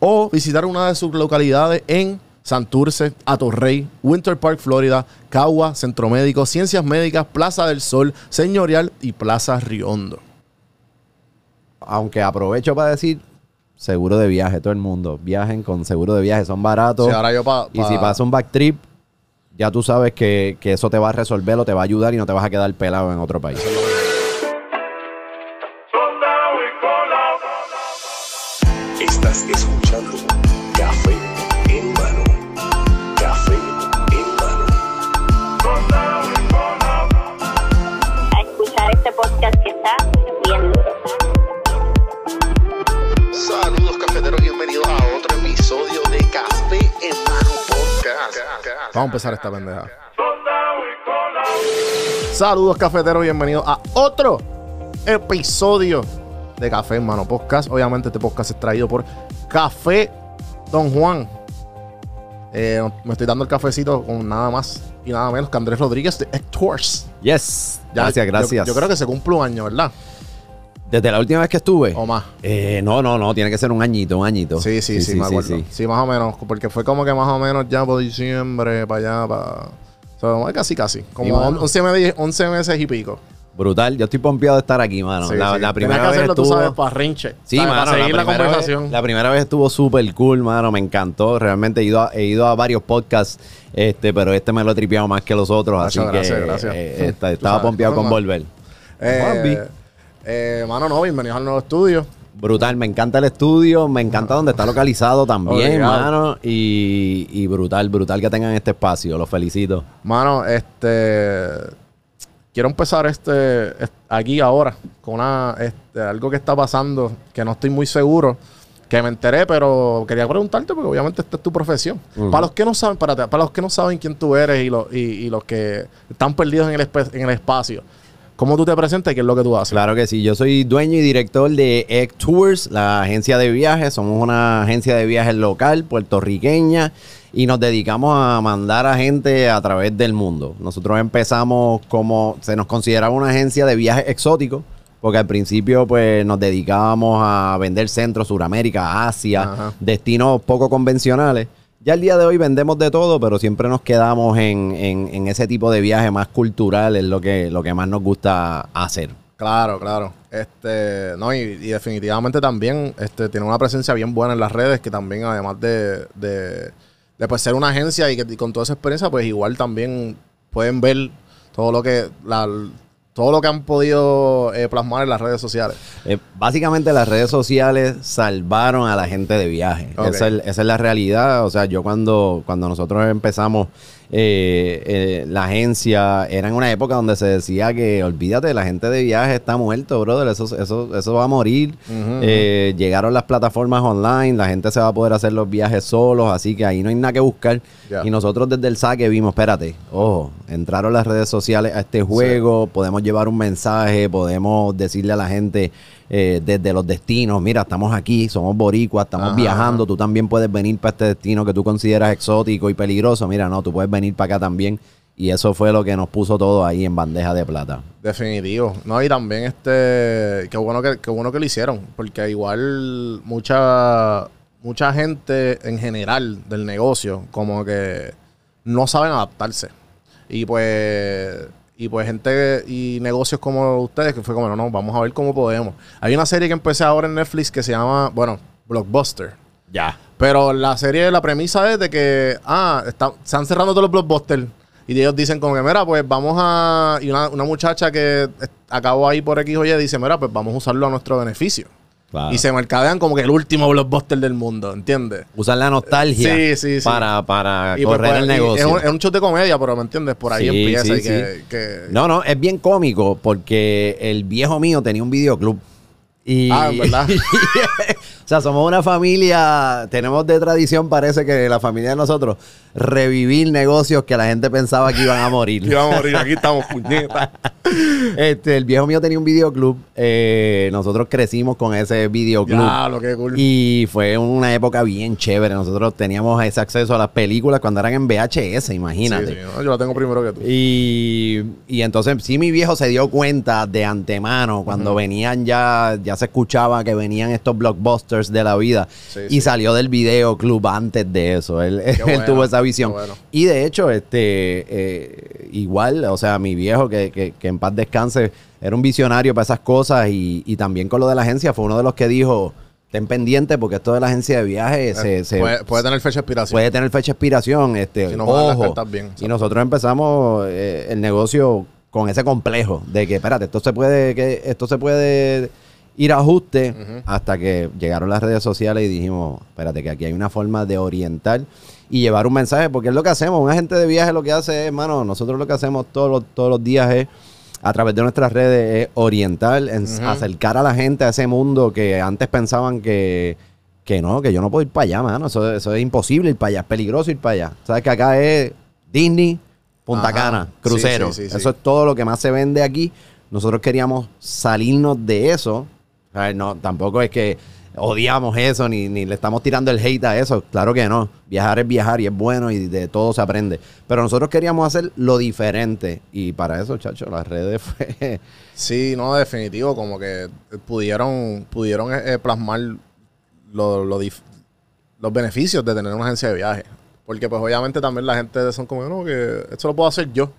o visitar una de sus localidades en Santurce, Atorrey, Winter Park, Florida, Cagua, Centro Médico, Ciencias Médicas, Plaza del Sol, Señorial y Plaza Riondo. Aunque aprovecho para decir, seguro de viaje, todo el mundo. Viajen con seguro de viaje, son baratos. Sí, ahora yo pa- Y si pa- pasa un back trip, ya tú sabes que, que eso te va a resolver o te va a ayudar y no te vas a quedar pelado en otro país. Vamos a empezar esta pendeja. Saludos cafeteros, bienvenidos a otro episodio de Café en Mano Podcast. Obviamente este podcast es traído por Café Don Juan. Eh, me estoy dando el cafecito con nada más y nada menos que Andrés Rodríguez de Hectors. Yes. Ya- gracias, yo- gracias. Yo, creo que se cumple un año, ¿verdad? Desde la última vez que estuve. O más. Eh, no, no, no, tiene que ser un añito, un añito. Sí, sí, sí, me acuerdo. Sí, sí. más o menos. Porque fue como que más o menos ya por diciembre, para allá, para. O sea, casi, casi. Como bueno. 11, me- 11 meses y pico. Brutal. Yo estoy pompeado de estar aquí, mano. Sí, la, sí. primera que vez hacerlo, estuvo... tú sabes, para rinche. Sí, ¿sabes? mano, Para seguir la, conversación. Vez, la primera vez estuvo súper cool, mano. Me encantó. Realmente he ido a, he ido a varios podcasts, este, pero este me lo he tripeado más que los otros. Nacho, así gracias, que gracias. eh, Tú estaba pompeado con volver. Eh. Eh, mano, no, bienvenidos al nuevo estudio. Brutal, me encanta el estudio, me encanta donde está localizado también, Obligado. mano. Y, y brutal, brutal que tengan este espacio. Los felicito. Mano, este. Quiero empezar este, est- aquí ahora con una, este, algo que está pasando que no estoy muy seguro. Que me enteré, pero quería preguntarte porque obviamente esta es tu profesión. Para los que no saben, para, para los que no saben quién tú eres y, los y, y los que están perdidos en el, en el espacio, ¿cómo tú te presentas y qué es lo que tú haces? Claro que sí, yo soy dueño y director de Egg Tours, la agencia de viajes. Somos una agencia de viajes local, puertorriqueña, y nos dedicamos a mandar a gente a través del mundo. Nosotros empezamos como, se nos consideraba una agencia de viajes exóticos, porque al principio pues nos dedicábamos a vender Centro, Suramérica, Asia, Ajá. destinos poco convencionales. Ya el día de hoy vendemos de todo, pero siempre nos quedamos en, en- ese tipo de viaje más cultural, es lo que, lo que más nos gusta hacer. Claro, claro. Este, no, y, y definitivamente también este, tiene una presencia bien buena en las redes, que también además de, de, de, pues, ser una agencia y que con toda esa experiencia, pues igual también pueden ver todo lo que la, todo lo que han podido eh, plasmar en las redes sociales. Eh, básicamente las redes sociales salvaron a la gente de viaje. Esa, es, esa es la realidad. O sea, yo cuando, cuando nosotros empezamos eh, eh, la agencia, era en una época donde se decía que olvídate, la gente de viaje está muerto, brother. Eso, eso, eso va a morir. Eh, llegaron las plataformas online, la gente se va a poder hacer los viajes solos, así que ahí no hay nada que buscar. Y nosotros desde el saque vimos, espérate, ojo, entraron las redes sociales a este juego, podemos llevar un mensaje, podemos decirle a la gente eh, desde los destinos, mira, estamos aquí, somos boricuas, estamos Ajá, viajando, tú también puedes venir para este destino que tú consideras exótico y peligroso, mira, no, tú puedes venir para acá también. Y eso fue lo que nos puso todo ahí en bandeja de plata. Definitivo. No, y también este, qué bueno que, qué bueno que lo hicieron, porque igual mucha, mucha gente en general del negocio como que no saben adaptarse. Y pues, y pues gente y negocios como ustedes que fue como, no, no, vamos a ver cómo podemos. Hay una serie que empecé ahora en Netflix que se llama, bueno, Blockbuster. Ya. Pero la serie, la premisa es de que, ah, está- se están cerrando todos los blockbusters. Y ellos dicen como que, mira, pues vamos a... Y una, una muchacha que acabó ahí por X o Y dice, mira, pues vamos a usarlo a nuestro beneficio. Claro. Y se mercadean como que el último blockbuster del mundo, ¿entiendes? Usar la nostalgia Sí, sí, sí. para, para Y pues, correr pues, el negocio. Es un, es un show de comedia, pero ¿me entiendes? Por ahí empieza y que... que- No, no, es bien cómico porque el viejo mío tenía un videoclub Y, Ah, ¿en verdad? o sea, somos una familia, tenemos de tradición, parece que la familia de nosotros, revivir negocios que la gente pensaba que iban a morir. Vamos a morir, aquí estamos, puñetas. Este, el viejo mío tenía un videoclub. eh, nosotros crecimos con ese videoclub. Ya, lo que cool. Y fue una época bien chévere. Nosotros teníamos ese acceso a las películas cuando eran en VHS, imagínate. Sí, sí, no, yo la tengo primero que tú. Y, y entonces sí mi viejo se dio cuenta de antemano cuando venían ya, ya se escuchaba que venían estos blockbusters de la vida Sí, y sí. salió del videoclub antes de eso. Él, él bueno, tuvo esa visión. bueno. Y de hecho, este eh, igual, o sea, mi viejo que, que- que en paz descanse, era un visionario para esas cosas y, y también con lo de la agencia fue uno de los que dijo, ten pendiente porque esto de la agencia de viajes se, se- Eh, puede, puede tener fecha de expiración. puede tener fecha de expiración. Este, Si no juegan las ojo. bien, y nosotros empezamos eh, el negocio con ese complejo de que, espérate, esto se puede, que esto se puede ir a ajuste hasta que llegaron las redes sociales y dijimos, espérate, que aquí hay una forma de orientar y llevar un mensaje, porque es lo que hacemos. Un agente de viaje lo que hace es, hermano, nosotros lo que hacemos todos los, todos los días es a través de nuestras redes es orientar, acercar a la gente a ese mundo que antes pensaban que, que no, que yo no puedo ir para allá, mano. Eso, eso es imposible ir para allá, es peligroso ir para allá. Sabes que acá es Disney, Punta Ajá. Cana, crucero. sí, sí, sí. Eso es todo lo que más se vende aquí. Nosotros queríamos salirnos de eso. No, tampoco es que odiamos eso ni, ni le estamos tirando el hate a eso. Claro que no. Viajar es viajar y es bueno y de todo se aprende. Pero nosotros queríamos hacer lo diferente. Y para eso, chacho, las redes fue. Sí, no, definitivo, como que pudieron, pudieron eh, eh, plasmar lo- lo dif- los beneficios de tener una agencia de viaje. Porque pues obviamente también la gente son como, no, que esto lo puedo hacer yo.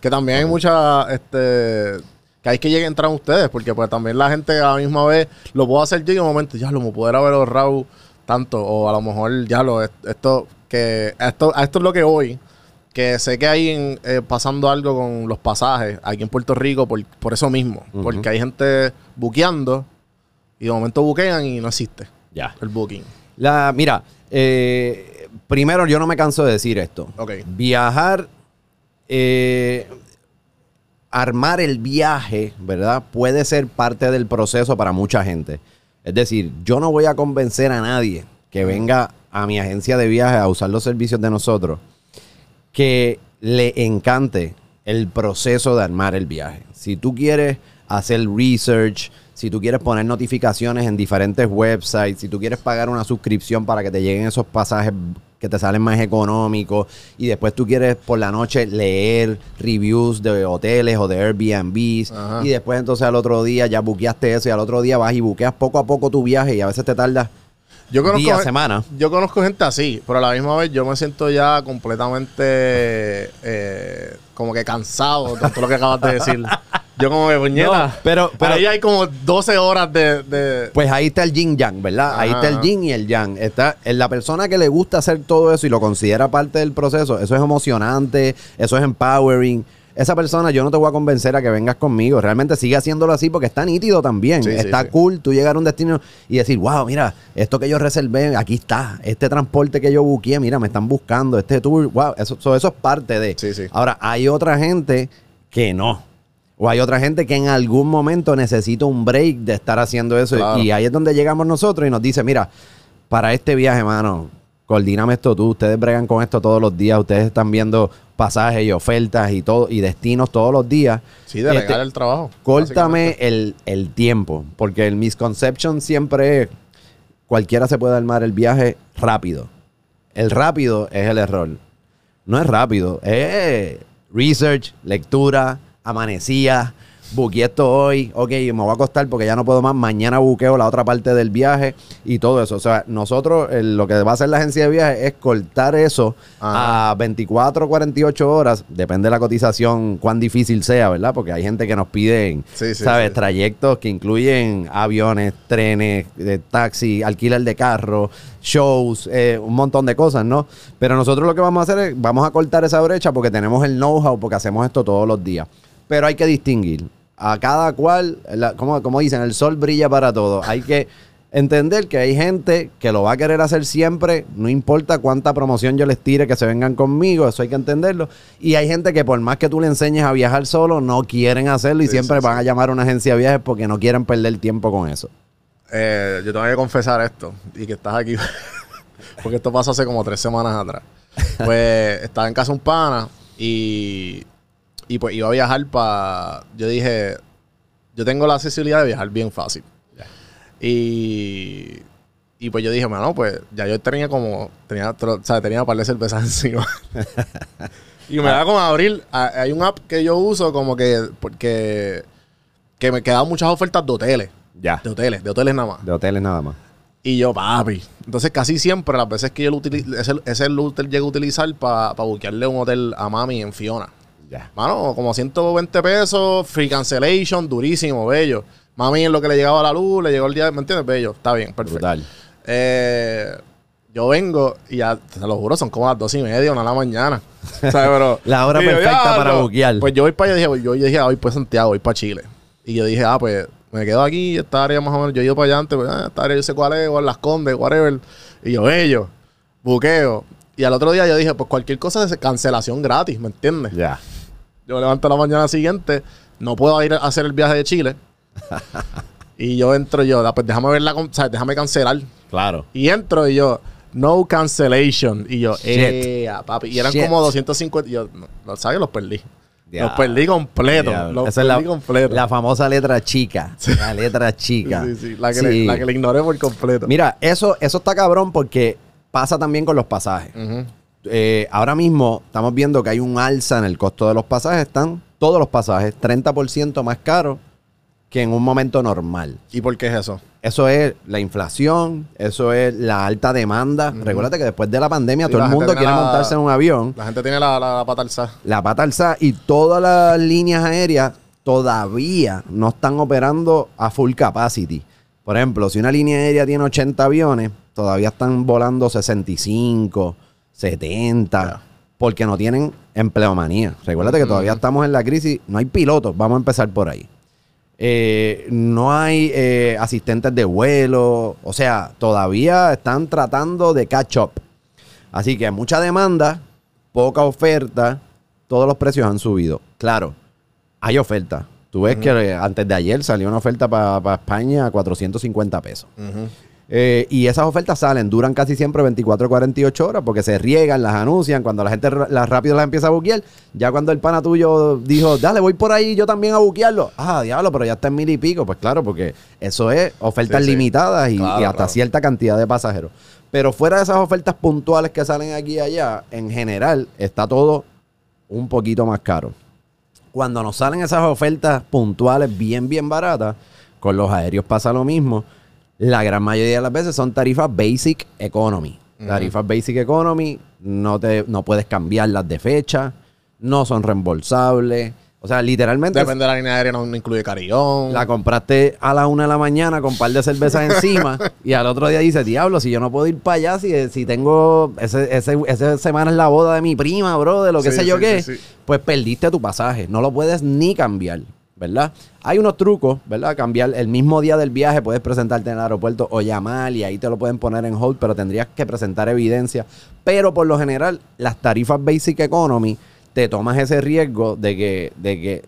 Que también hay mucha, este, que hay que llegar a entrar ustedes, porque pues también la gente a la misma vez lo puedo hacer yo y en un momento, ya lo me pudiera haber ahorrado tanto, o a lo mejor ya lo, esto, que esto, a esto es lo que voy, que sé que hay en- eh, pasando algo con los pasajes aquí en Puerto Rico por, por eso mismo, porque hay gente buqueando y de momento buquean y no existe Ya. el booking. La, mira, eh, primero yo no me canso de decir esto. Viajar, eh, armar el viaje, ¿verdad? Puede ser parte del proceso para mucha gente. Es decir, yo no voy a convencer a nadie que venga a mi agencia de viaje a usar los servicios de nosotros que le encante el proceso de armar el viaje. Si tú quieres hacer research, si tú quieres poner notificaciones en diferentes websites, si tú quieres pagar una suscripción para que te lleguen esos pasajes que te salen más económicos y después tú quieres por la noche leer reviews de hoteles o de Airbnbs Ajá. y después entonces al otro día ya buqueaste eso y al otro día vas y buqueas poco a poco tu viaje y a veces te tardas Yo conozco, Día, semana. Yo conozco gente así, pero a la misma vez yo me siento ya completamente eh, como que cansado de todo lo que acabas de decir. Yo como que puñeta. No, pero- pero- ahí hay como 12 horas de, de- Pues ahí está el yin yang, ¿verdad? Ahí está el yin y el yang. Está en la persona que le gusta hacer todo eso y lo considera parte del proceso. Eso es emocionante, eso es empowering. Esa persona yo no te voy a convencer a que vengas conmigo. Realmente sigue haciéndolo así porque está nítido también. Sí, está sí. cool tú llegar a un destino y decir, wow, mira, esto que yo reservé, aquí está. Este transporte que yo buqué, mira, me están buscando. Este tour, wow, eso, so- eso es parte de. Sí, sí. Ahora, hay otra gente que no. O hay otra gente que en algún momento necesita un break de estar haciendo eso. Claro. Y ahí es donde llegamos nosotros y nos dice, mira, para este viaje, mano, coordíname esto tú. Ustedes bregan con esto todos los días. Ustedes están viendo pasajes y ofertas y todo y destinos todos los días. sí, delegar Este, el trabajo. Córtame el, el tiempo, porque el misconception siempre es cualquiera se puede armar el viaje rápido. El rápido es el error. No es rápido, es research, lectura, amanecía, buqueé esto hoy, ok, me voy a acostar porque ya no puedo más, mañana buqueo la otra parte del viaje y todo eso. O sea, nosotros eh, lo que va a hacer la agencia de viaje es cortar eso Ajá. a 24 o 48 horas, depende de la cotización, cuán difícil sea, ¿verdad? Porque hay gente que nos piden, Sí, sí, ¿sabes? sí. Trayectos que incluyen aviones, trenes, eh, taxi, alquiler de carro, shows, eh, un montón de cosas, ¿no? Pero nosotros lo que vamos a hacer es, vamos a cortar esa brecha porque tenemos el know-how, porque hacemos esto todos los días. Pero hay que distinguir. A cada cual, la- como, como dicen, el sol brilla para todos. Hay que entender que hay gente que lo va a querer hacer siempre, no importa cuánta promoción yo les tire que se vengan conmigo, eso hay que entenderlo. Y hay gente que por más que tú le enseñes a viajar solo, no quieren hacerlo y Sí, siempre sí, van sí. a llamar a una agencia de viajes porque no quieren perder tiempo con eso. eh, yo tengo que confesar esto y que estás aquí. porque esto pasó hace como tres semanas atrás. Pues estaba en casa un pana y, y pues iba a viajar para. Yo dije, yo tengo la accesibilidad de viajar bien fácil. Y, y pues yo dije, bueno, pues ya yo tenía como, tenía, o sea, tenía un par de cervezas encima. y me da como abrir, hay un app que yo uso como que, porque, que me quedaban muchas ofertas de hoteles. Ya. De hoteles, de hoteles nada más. De hoteles nada más. Y yo, papi. Entonces, casi siempre, las veces que yo lo utilizo, ese, ese hotel llego a utilizar para pa buquearle un hotel a mami en Fiona. Ya. Mano, como 120 pesos, free cancellation, durísimo, bello. Mami en lo que le llegaba la luz, le llegó el día, ¿me entiendes? Bello, está bien, perfecto. Brutal. Eh, yo vengo y ya, te lo juro, son como las dos y media, una de la mañana. La hora perfecta para buquear. Pues yo voy para allá, dije, yo dije, ah, voy para Santiago, voy para Chile. Y yo dije, ah, pues me quedo aquí, esta área más o menos, yo he ido para allá antes, pues, ah, esta área yo sé cuál es, o en Las Condes, whatever. Y yo, bello, buqueo. Y al otro día yo dije, pues cualquier cosa de cancelación gratis, ¿me entiendes? Ya. Yo me levanto la mañana siguiente, no puedo ir a hacer el viaje de Chile. y yo entro yo, "Ah, pues déjame ver la, con- o sea, déjame cancelar. Claro. Y entro y yo, no cancellation. Y yo, eh, papi. Y eran Shit. como 250. Y yo, no, ¿sabes? Los perdí. Los perdí completo. Los Esa es perdí la, completo. la famosa letra chica. La letra chica. Sí, sí, La que. Le, la que le ignoré por completo. Mira, eso, eso está cabrón porque pasa también con los pasajes. Ujú. Eh, ahora mismo estamos viendo que hay un alza en el costo de los pasajes. Están todos los pasajes 30% más caros que en un momento normal. ¿Y por qué es eso? Eso es la inflación, eso es la alta demanda. Recuérdate que después de la pandemia Sí, todo la el mundo quiere la- montarse en un avión. La gente tiene la, la, la pata alzada. La pata alzada y todas las líneas aéreas todavía no están operando a full capacity. Por ejemplo, si una línea aérea tiene 80 aviones, todavía están volando 65, 70, Ya. porque no tienen empleomanía. Recuérdate que todavía estamos en la crisis, no hay pilotos, vamos a empezar por ahí. Eh, no hay eh, asistentes de vuelo, o sea, todavía están tratando de catch up. Así que mucha demanda, poca oferta, todos los precios han subido. Claro, hay oferta. Tú ves que eh, antes de ayer salió una oferta para España a 450 pesos. Eh, y esas ofertas salen, duran casi siempre 24 48 horas porque se riegan, las anuncian. Cuando la gente las rápido las empieza a buquear, ya cuando el pana tuyo dijo, dale, voy por ahí yo también a buquearlo. Ah, diablo, pero ya está en mil y pico. Pues claro, porque eso es ofertas Sí, sí. limitadas y, Claro, y hasta claro. cierta cantidad de pasajeros. Pero fuera de esas ofertas puntuales que salen aquí y allá, en general está todo un poquito más caro. Cuando nos salen esas ofertas puntuales bien, bien baratas, con los aéreos pasa lo mismo. La gran mayoría de las veces son tarifas Basic Economy. Tarifas Basic Economy, no, te, no puedes cambiarlas de fecha, no son reembolsables. O sea, literalmente Depende de la línea aérea, no, no incluye carillón. la compraste a la una de la mañana con un par de cervezas encima y al otro día dice, diablo, si yo no puedo ir para allá, si, si tengo, ese, ese- esa semana es la boda de mi prima, bro, de lo que Sí, sé yo sí, qué, sí. pues perdiste tu pasaje, no lo puedes ni cambiar, ¿verdad? Hay unos trucos, ¿verdad? Cambiar el mismo día del viaje, puedes presentarte en el aeropuerto o llamar y ahí te lo pueden poner en hold, pero tendrías que presentar evidencia. Pero por lo general, las tarifas Basic Economy, te tomas ese riesgo de que, de que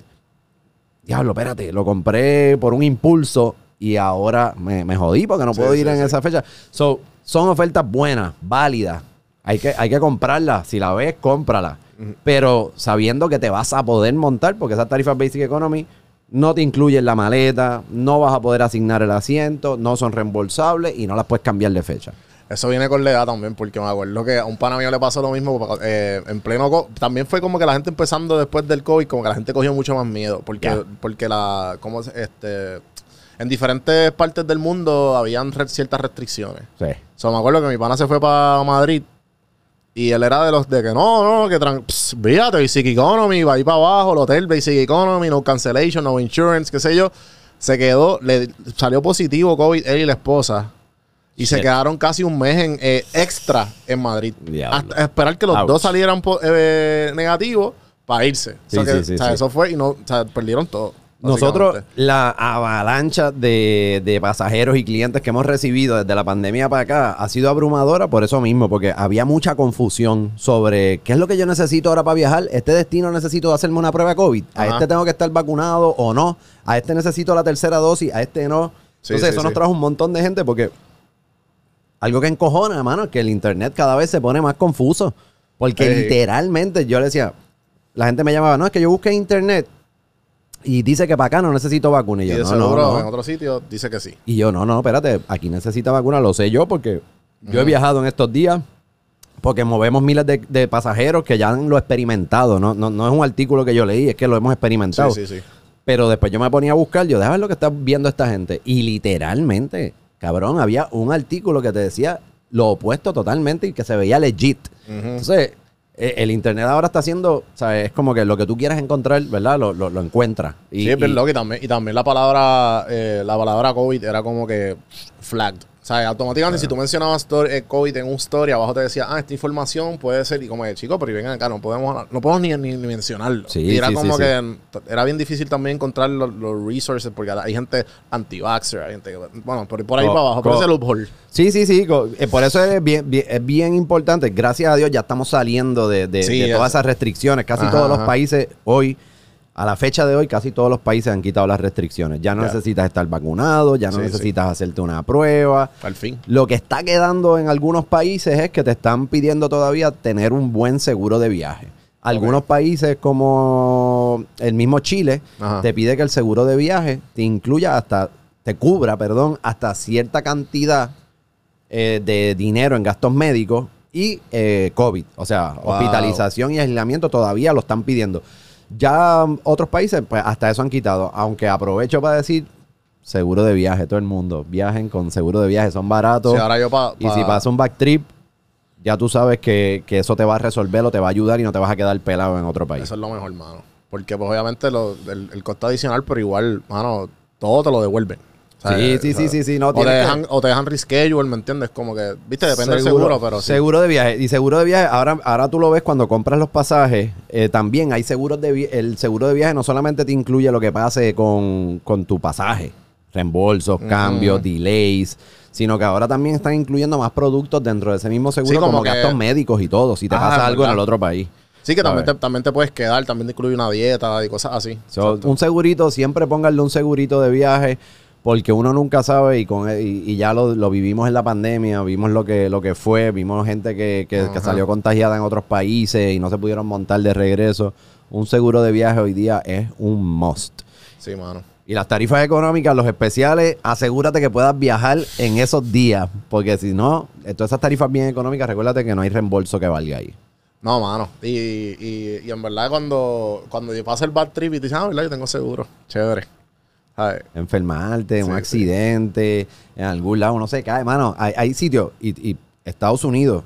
diablo, espérate, lo compré por un impulso y ahora me, me jodí porque no puedo sí, ir en sí. esa fecha. So, son ofertas buenas, válidas. Hay que, hay que comprarlas. Si la ves, cómprala. Pero sabiendo que te vas a poder montar, porque esas tarifas Basic Economy no te incluyen la maleta, no vas a poder asignar el asiento, no son reembolsables y no las puedes cambiar de fecha. Eso viene con la edad también, porque me acuerdo que a un pana mío le pasó lo mismo eh, en pleno... co- También fue como que la gente empezando después del COVID, como que la gente cogió mucho más miedo, porque, porque la... ¿Cómo se- este, en diferentes partes del mundo habían re- ciertas restricciones. Sí. So, me acuerdo que mi pana se fue para Madrid y él era de los de que no, no, que pss, fíjate, Basic Economy, va ahí para abajo, el hotel Basic Economy, no cancellation, no insurance, qué sé yo. Se quedó, le salió positivo COVID él y la esposa. Y se quedaron casi un mes en, eh, extra en Madrid. Hasta esperar que los Ouch. dos salieran eh, negativos para irse. Sí, o sea, que, sí, sí, o sea, eso fue y no, o sea, perdieron todo. Nosotros, la avalancha de, de pasajeros y clientes que hemos recibido desde la pandemia para acá ha sido abrumadora por eso mismo, porque había mucha confusión sobre qué es lo que yo necesito ahora para viajar. Este destino necesito hacerme una prueba COVID. A Ajá. este tengo que estar vacunado o no. A este necesito la tercera dosis, a este no. Sí, Entonces sí, eso nos trajo un montón de gente porque algo que encojona, hermano, es que el internet cada vez se pone más confuso. Porque literalmente yo le decía, la gente me llamaba, no, es que yo busqué en internet y dice que para acá no necesito vacuna. Y Y yo, de no, seguro no, no. en otro sitio dice que sí. Y yo, no, no, espérate, aquí necesita vacuna, lo sé yo porque yo he viajado en estos días porque movemos miles de, de pasajeros que ya han lo experimentado, ¿no? No, no es un artículo que yo leí, es que lo hemos experimentado. Sí, sí, sí. Pero después yo me ponía a buscar, yo, déjame ver lo que está viendo esta gente. Y literalmente, cabrón, había un artículo que te decía lo opuesto totalmente y que se veía legit. Entonces, eh, el internet ahora está haciendo, ¿sabes? Es como que lo que tú quieras encontrar, ¿verdad? Lo, lo, lo encuentras. Y, sí, es y- que también, y también la palabra, eh, la palabra COVID era como que flagged. O sea, automáticamente si tú mencionabas story- eh, COVID en un story, abajo te decía, ah, esta información puede ser, y como que, chicos, pero y vengan acá, no podemos, no podemos ni, ni, ni mencionarlo. Sí, y era sí, como sí, que era bien difícil también encontrar los, los resources, porque hay gente anti-vaxxer, hay gente que, bueno, por, por ahí Co- para abajo, por ese loophole. Sí, sí, sí. co- eh, Por eso es bien, bien- es bien importante. Gracias a Dios ya estamos saliendo de, de- todas esas restricciones. Casi Ajá, todos los ajá. países hoy, a la fecha de hoy, casi todos los países han quitado las restricciones. Ya no necesitas estar vacunado, ya no Sí, sí. necesitas hacerte una prueba. Al fin. Lo que está quedando en algunos países es que te están pidiendo todavía tener un buen seguro de viaje. Algunos países como el mismo Chile Ajá. te pide que el seguro de viaje te incluya hasta, te cubra, perdón, hasta cierta cantidad eh, de dinero en gastos médicos y eh, COVID. O sea, Wow. hospitalización y aislamiento todavía lo están pidiendo. Ya otros países, pues hasta eso han quitado. Aunque aprovecho para decir, seguro de viaje, todo el mundo. Viajen con seguro de viaje, son baratos. Sí, ahora yo pa- Y si pasa un back trip, ya tú sabes que, que eso te va a resolver o te va a ayudar y no te vas a quedar pelado en otro país. Eso es lo mejor, mano. Porque, pues, obviamente, lo- el, el costo adicional, pero igual, mano, todo te lo devuelven. Sí, sí, sí, sí, sí, no, o, te dejan, o te dejan reschedule, ¿me entiendes? Como que, viste, depende del seguro, pero sí. Seguro de viaje. Y seguro de viaje, ahora, ahora tú lo ves cuando compras los pasajes, eh, también hay seguros de viaje. El seguro de viaje no solamente te incluye lo que pase con, con tu pasaje, reembolsos, cambios, delays, sino que ahora también están incluyendo más productos dentro de ese mismo seguro, Sí, como como, que- gastos médicos y todo, si te Ah, pasa algo en el otro país. Sí, que también te, también te puedes quedar, también te incluye una dieta y cosas así. So, un segurito, siempre pónganle un segurito de viaje, porque uno nunca sabe y, con, y, y ya lo, lo vivimos en la pandemia, vimos lo que, lo que fue, vimos gente que, que- salió contagiada en otros países y no se pudieron montar de regreso. Un seguro de viaje hoy día es un must. Sí, mano. Y las tarifas económicas, los especiales, asegúrate que puedas viajar en esos días, porque si no, eh, todas esas tarifas bien económicas, recuérdate que no hay reembolso que valga ahí. No, mano. Y, y, y en verdad, cuando, cuando yo paso el bad trip y te dicen, ah, ¿verdad? Yo tengo seguro. Chévere. Enfermarte, un sí. accidente, en algún lado uno se cae, mano. Hay, hay sitios, y, y Estados Unidos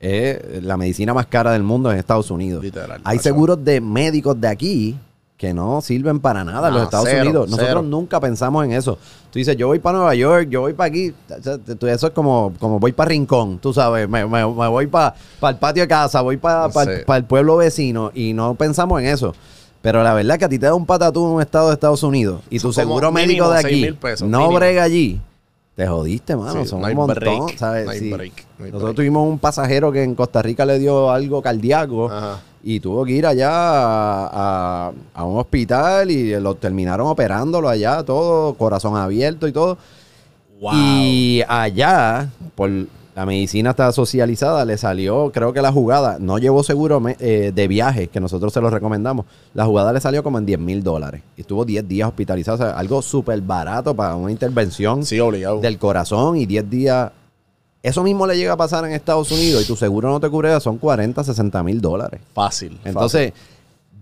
es la medicina más cara del mundo en Estados Unidos. Literal, Hay seguros de médicos de aquí que no sirven para nada en los No, Estados cero, Unidos. Nosotros cero. nunca pensamos en eso. Tú dices, yo voy para Nueva York, yo voy para aquí. Eso es como, como voy para Rincón, tú sabes. Me, me- me voy para el patio de casa, voy para Sí. el pueblo vecino y no pensamos en eso. Pero la verdad es que a ti te da un patatú en un estado de Estados Unidos y tu seguro médico de aquí pesos, no mínimo. brega allí. Te jodiste, mano. Sí, Son no un montón, break, ¿sabes? no Sí. break, no Nosotros break. tuvimos un pasajero que en Costa Rica le dio algo cardíaco Ajá. y tuvo que ir allá a, a- a un hospital y lo terminaron operándolo allá, todo, corazón abierto y todo. Y allá, por la medicina está socializada, le salió, creo que la jugada, no llevó seguro eh, de viaje, que nosotros se lo recomendamos. La jugada le salió como en 10 mil dólares. Y estuvo 10 días hospitalizado, o sea, algo súper barato para una intervención Sí, del corazón y 10 días. Eso mismo le llega a pasar en Estados Unidos y tu seguro no te cubre, son 40, 60 mil dólares. Fácil. Entonces,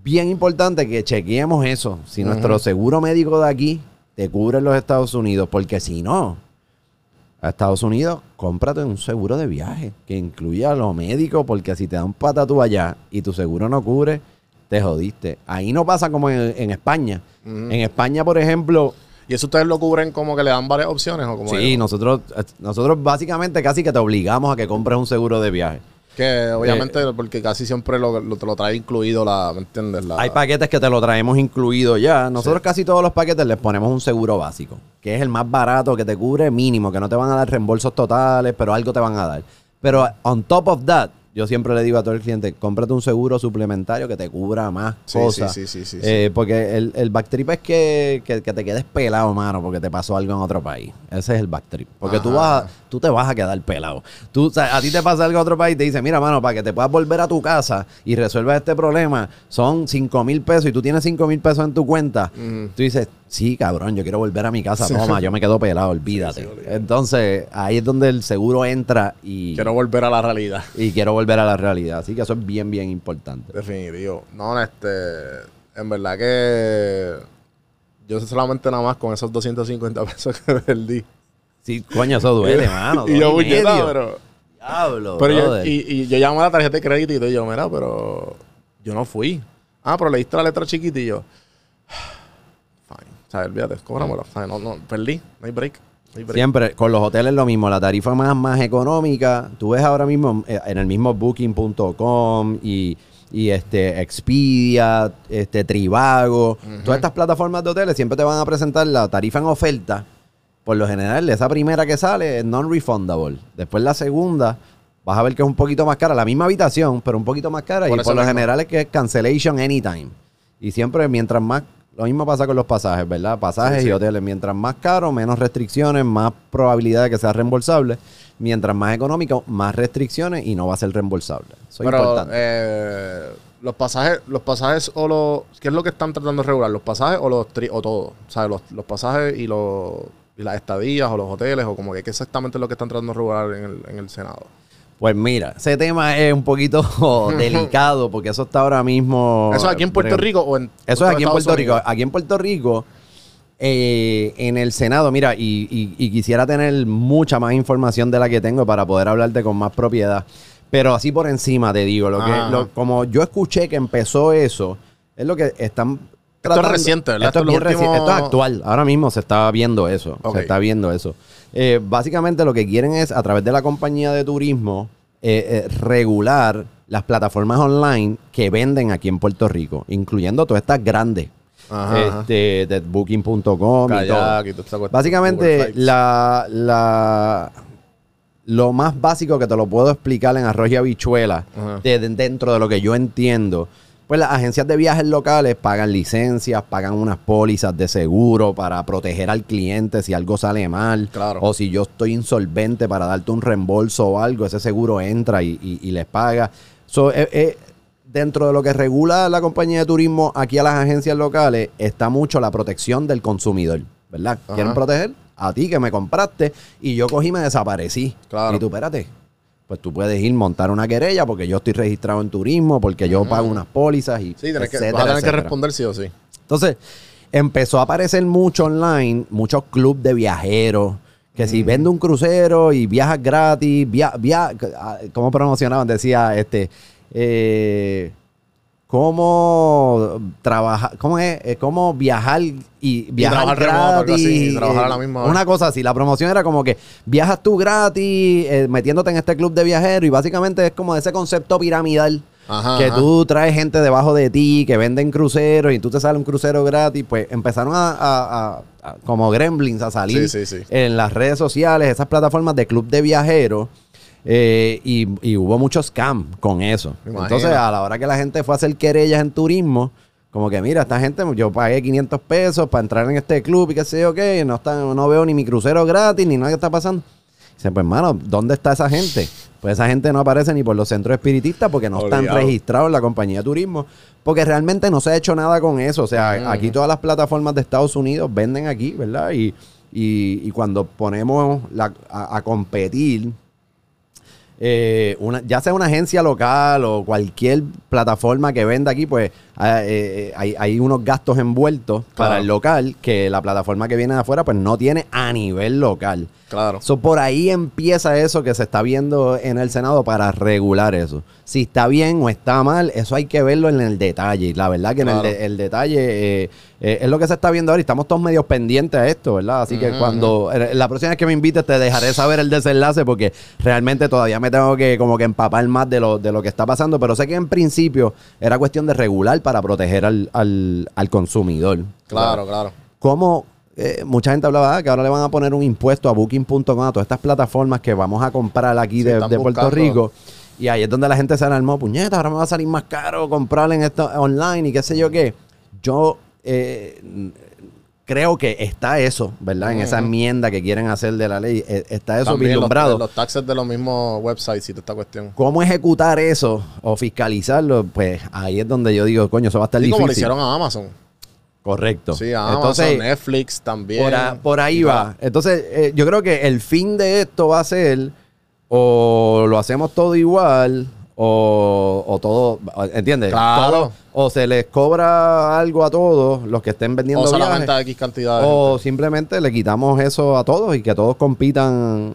bien importante que chequeemos eso. Si nuestro seguro médico de aquí te cubre en los Estados Unidos, porque si no, a Estados Unidos, cómprate un seguro de viaje que incluya lo médico, porque si te da un patatú allá y tu seguro no cubre, te jodiste. Ahí no pasa como en, en España. En España, por ejemplo, ¿Y eso ustedes lo cubren como que le dan varias opciones o como sí, nosotros, nosotros básicamente casi que te obligamos a que compres un seguro de viaje. Que obviamente, porque casi siempre lo, lo- te lo trae incluido la, ¿me entiendes? La, Hay paquetes que te lo traemos incluido ya. Nosotros casi todos los paquetes les ponemos un seguro básico, que es el más barato, que te cubre mínimo, que no te van a dar reembolsos totales, pero algo te van a dar. Pero on top of that, yo siempre le digo a todo el cliente, cómprate un seguro suplementario que te cubra más Sí, cosas. sí, sí, sí, sí, Eh, Porque el, el backtrip es que, que, que te quedes pelado, mano, porque te pasó algo en otro país. Ese es el backtrip. Porque tú, vas tú te vas a quedar pelado. Tú, o sea, a ti te pasa algo en otro país y te dice, mira, mano, para que te puedas volver a tu casa y resuelvas este problema, son 5 mil pesos y tú tienes 5 mil pesos en tu cuenta. Tú dices, sí, cabrón, yo quiero volver a mi casa. Toma, yo me quedo pelado, olvídate. Entonces, ahí es donde el seguro entra y Quiero volver a la realidad. y quiero volver a la realidad. Así que eso es bien, bien importante. Definitivo. No, este. En verdad que. Yo solamente nada más con esos 250 pesos que perdí. Sí, coño, eso duele, mano. y yo, puñeta, pero. Diablo, Pero yo, y, y yo llamé a la tarjeta de crédito y yo, mira, pero. Yo no fui. Ah, pero leíste la letra chiquita y yo. Sea, olvídate, cóbramelo. O sea, no, no, perdí. No hay break. Siempre, con los hoteles lo mismo, la tarifa más, más económica. Tú ves ahora mismo eh, en el mismo booking.com y, y este Expedia, este Trivago, todas estas plataformas de hoteles siempre te van a presentar la tarifa en oferta. Por lo general, esa primera que sale es non-refundable. Después la segunda, vas a ver que es un poquito más cara, la misma habitación, pero un poquito más cara. Por y por lo mismo. general es que es cancellation anytime. Y siempre, mientras más, lo mismo pasa con los pasajes, ¿verdad? Pasajes Sí, sí. y hoteles. Mientras más caro, menos restricciones, más probabilidad de que sea reembolsable. Mientras más económico, más restricciones y no va a ser reembolsable. Eso es Pero importante. eh, los pasajes, los pasajes o los. ¿Qué es lo que están tratando de regular? ¿Los pasajes o los tri- o todo? O sea, los, los pasajes y los y las estadías o los hoteles o como que qué exactamente es lo que están tratando de regular en el, en el Senado. Pues mira, ese tema es un poquito delicado porque eso está ahora mismo. ¿Eso es aquí en Puerto Rico o en Eso es aquí en Puerto Rico. Aquí en Puerto Rico, eh, en el Senado, mira, y, y- y quisiera tener mucha más información de la que tengo para poder hablarte con más propiedad. Pero así por encima te digo, lo que, lo- como yo escuché que empezó eso, es lo que están Esto es reciente, ¿verdad? Esto es, bien último- esto es actual. Ahora mismo se está viendo eso. Se está viendo eso. Eh, básicamente lo que quieren es, a través de la compañía de turismo, eh, eh, regular las plataformas online que venden aquí en Puerto Rico, incluyendo todas estas grandes. Este, de booking.com y todo. Y toda esta cuestión, Google Básicamente, la, la, lo más básico que te lo puedo explicar en arroz y habichuela, Ajá. de- de- dentro de lo que yo entiendo, pues las agencias de viajes locales pagan licencias, pagan unas pólizas de seguro para proteger al cliente si algo sale mal. Claro. O si yo estoy insolvente para darte un reembolso o algo, ese seguro entra y, y- y les paga. So, eh, eh, dentro de lo que regula la compañía de turismo aquí a las agencias locales está mucho la protección del consumidor, ¿verdad? Ajá. Quieren proteger a ti que me compraste y yo cogí y me desaparecí. Claro. Y tú, espérate, pues tú puedes ir montar una querella porque yo estoy registrado en turismo, porque yo pago unas pólizas y Sí, que, etcétera, vas a tener que responder sí o sí. Entonces, empezó a aparecer mucho online, muchos clubes de viajeros, que si vende un crucero y viajas gratis, via, via- ah, ¿cómo promocionaban? Decía, este, eh, cómo trabajar, cómo es, Eh, cómo viajar y viajar trabajar remoto, algo gratis. así, y trabajar a la misma vez. Una cosa así, la promoción era como que viajas tú gratis, eh, metiéndote en este club de viajeros y básicamente es como ese concepto piramidal. Ajá, que ajá. tú traes gente debajo de ti que venden cruceros y tú te sale un crucero gratis, pues empezaron a, a- a- a- como gremlins a salir Sí, sí, sí. en las redes sociales, esas plataformas de club de viajeros. Eh, y, y hubo muchos scam con eso. Entonces, a la hora que la gente fue a hacer querellas en turismo, como que mira, esta gente, yo pagué 500 pesos para entrar en este club y qué sé yo qué, no, están, no veo ni mi crucero gratis, ni nada que está pasando. Dicen, pues hermano, ¿dónde está esa gente? Pues esa gente no aparece ni por los centros espiritistas porque no están registrados en la compañía de turismo. Porque realmente no se ha hecho nada con eso. O sea, aquí todas las plataformas de Estados Unidos venden aquí, ¿verdad? Y, y, y cuando ponemos la- a, a competir, eh, una, ya sea una agencia local o cualquier plataforma que venda aquí, pues ah, eh, hay, hay unos gastos envueltos para el local que la plataforma que viene de afuera pues no tiene a nivel local. Claro. So, por ahí empieza eso que se está viendo en el Senado para regular eso. Si está bien o está mal, eso hay que verlo en el detalle. La verdad que en el, Claro. de- el detalle eh, eh, es lo que se está viendo ahora y estamos todos medio pendientes a esto, ¿verdad? Así que cuando eh, la próxima vez que me invites te dejaré saber el desenlace porque realmente todavía me tengo que como que empapar más de lo, de lo que está pasando. Pero sé que en principio era cuestión de regular para proteger al, al, al consumidor. Claro, claro. Como mucha gente hablaba ah, que ahora le van a poner un impuesto a Booking.com, a todas estas plataformas que vamos a comprar aquí Sí, de, Puerto. Rico. Y ahí es donde la gente se alarmó, puñeta, ahora me va a salir más caro comprar en esto online y qué sé yo qué. Yo eh, creo que está eso, ¿verdad? En esa enmienda que quieren hacer de la ley, eh, está eso También vislumbrado. los taxes de los mismos websites y toda esta cuestión. ¿Cómo ejecutar eso o fiscalizarlo? Pues ahí es donde yo digo, coño, eso va a estar Y difícil. como lo hicieron a Amazon. Correcto. Sí, Amazon, Entonces, Netflix también. por, a- por ahí va. Entonces, eh, yo creo que el fin de esto va a ser o lo hacemos todo igual o, o todo, ¿entiendes? Claro. Todo- o se les cobra algo a todos los que estén vendiendo O solamente viajes, a X cantidad o gente. simplemente le quitamos eso a todos y que todos compitan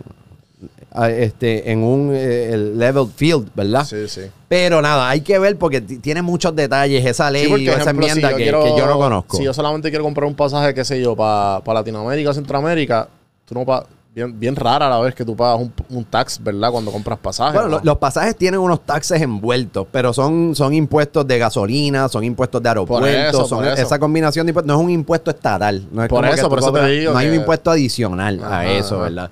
este, en un eh, el level field, ¿verdad? Sí, sí. Pero nada, hay que ver porque tiene muchos detalles esa ley Sí, porque, o esa ejemplo, enmienda si yo que, quiero- que yo no conozco. Si yo solamente quiero comprar un pasaje, qué sé yo, para Latinoamérica o Centroamérica, tú no pagas. Bien, bien rara la vez que tú pagas un, un tax, ¿verdad? Cuando compras pasajes. Bueno, ¿no? lo- los pasajes tienen unos taxes envueltos, pero son, son impuestos de gasolina, son impuestos de aeropuertos, eso, son esa combinación de impuestos. No es un impuesto estatal. No es Por como eso, que por eso te digo No hay un impuesto adicional a eso, ajá.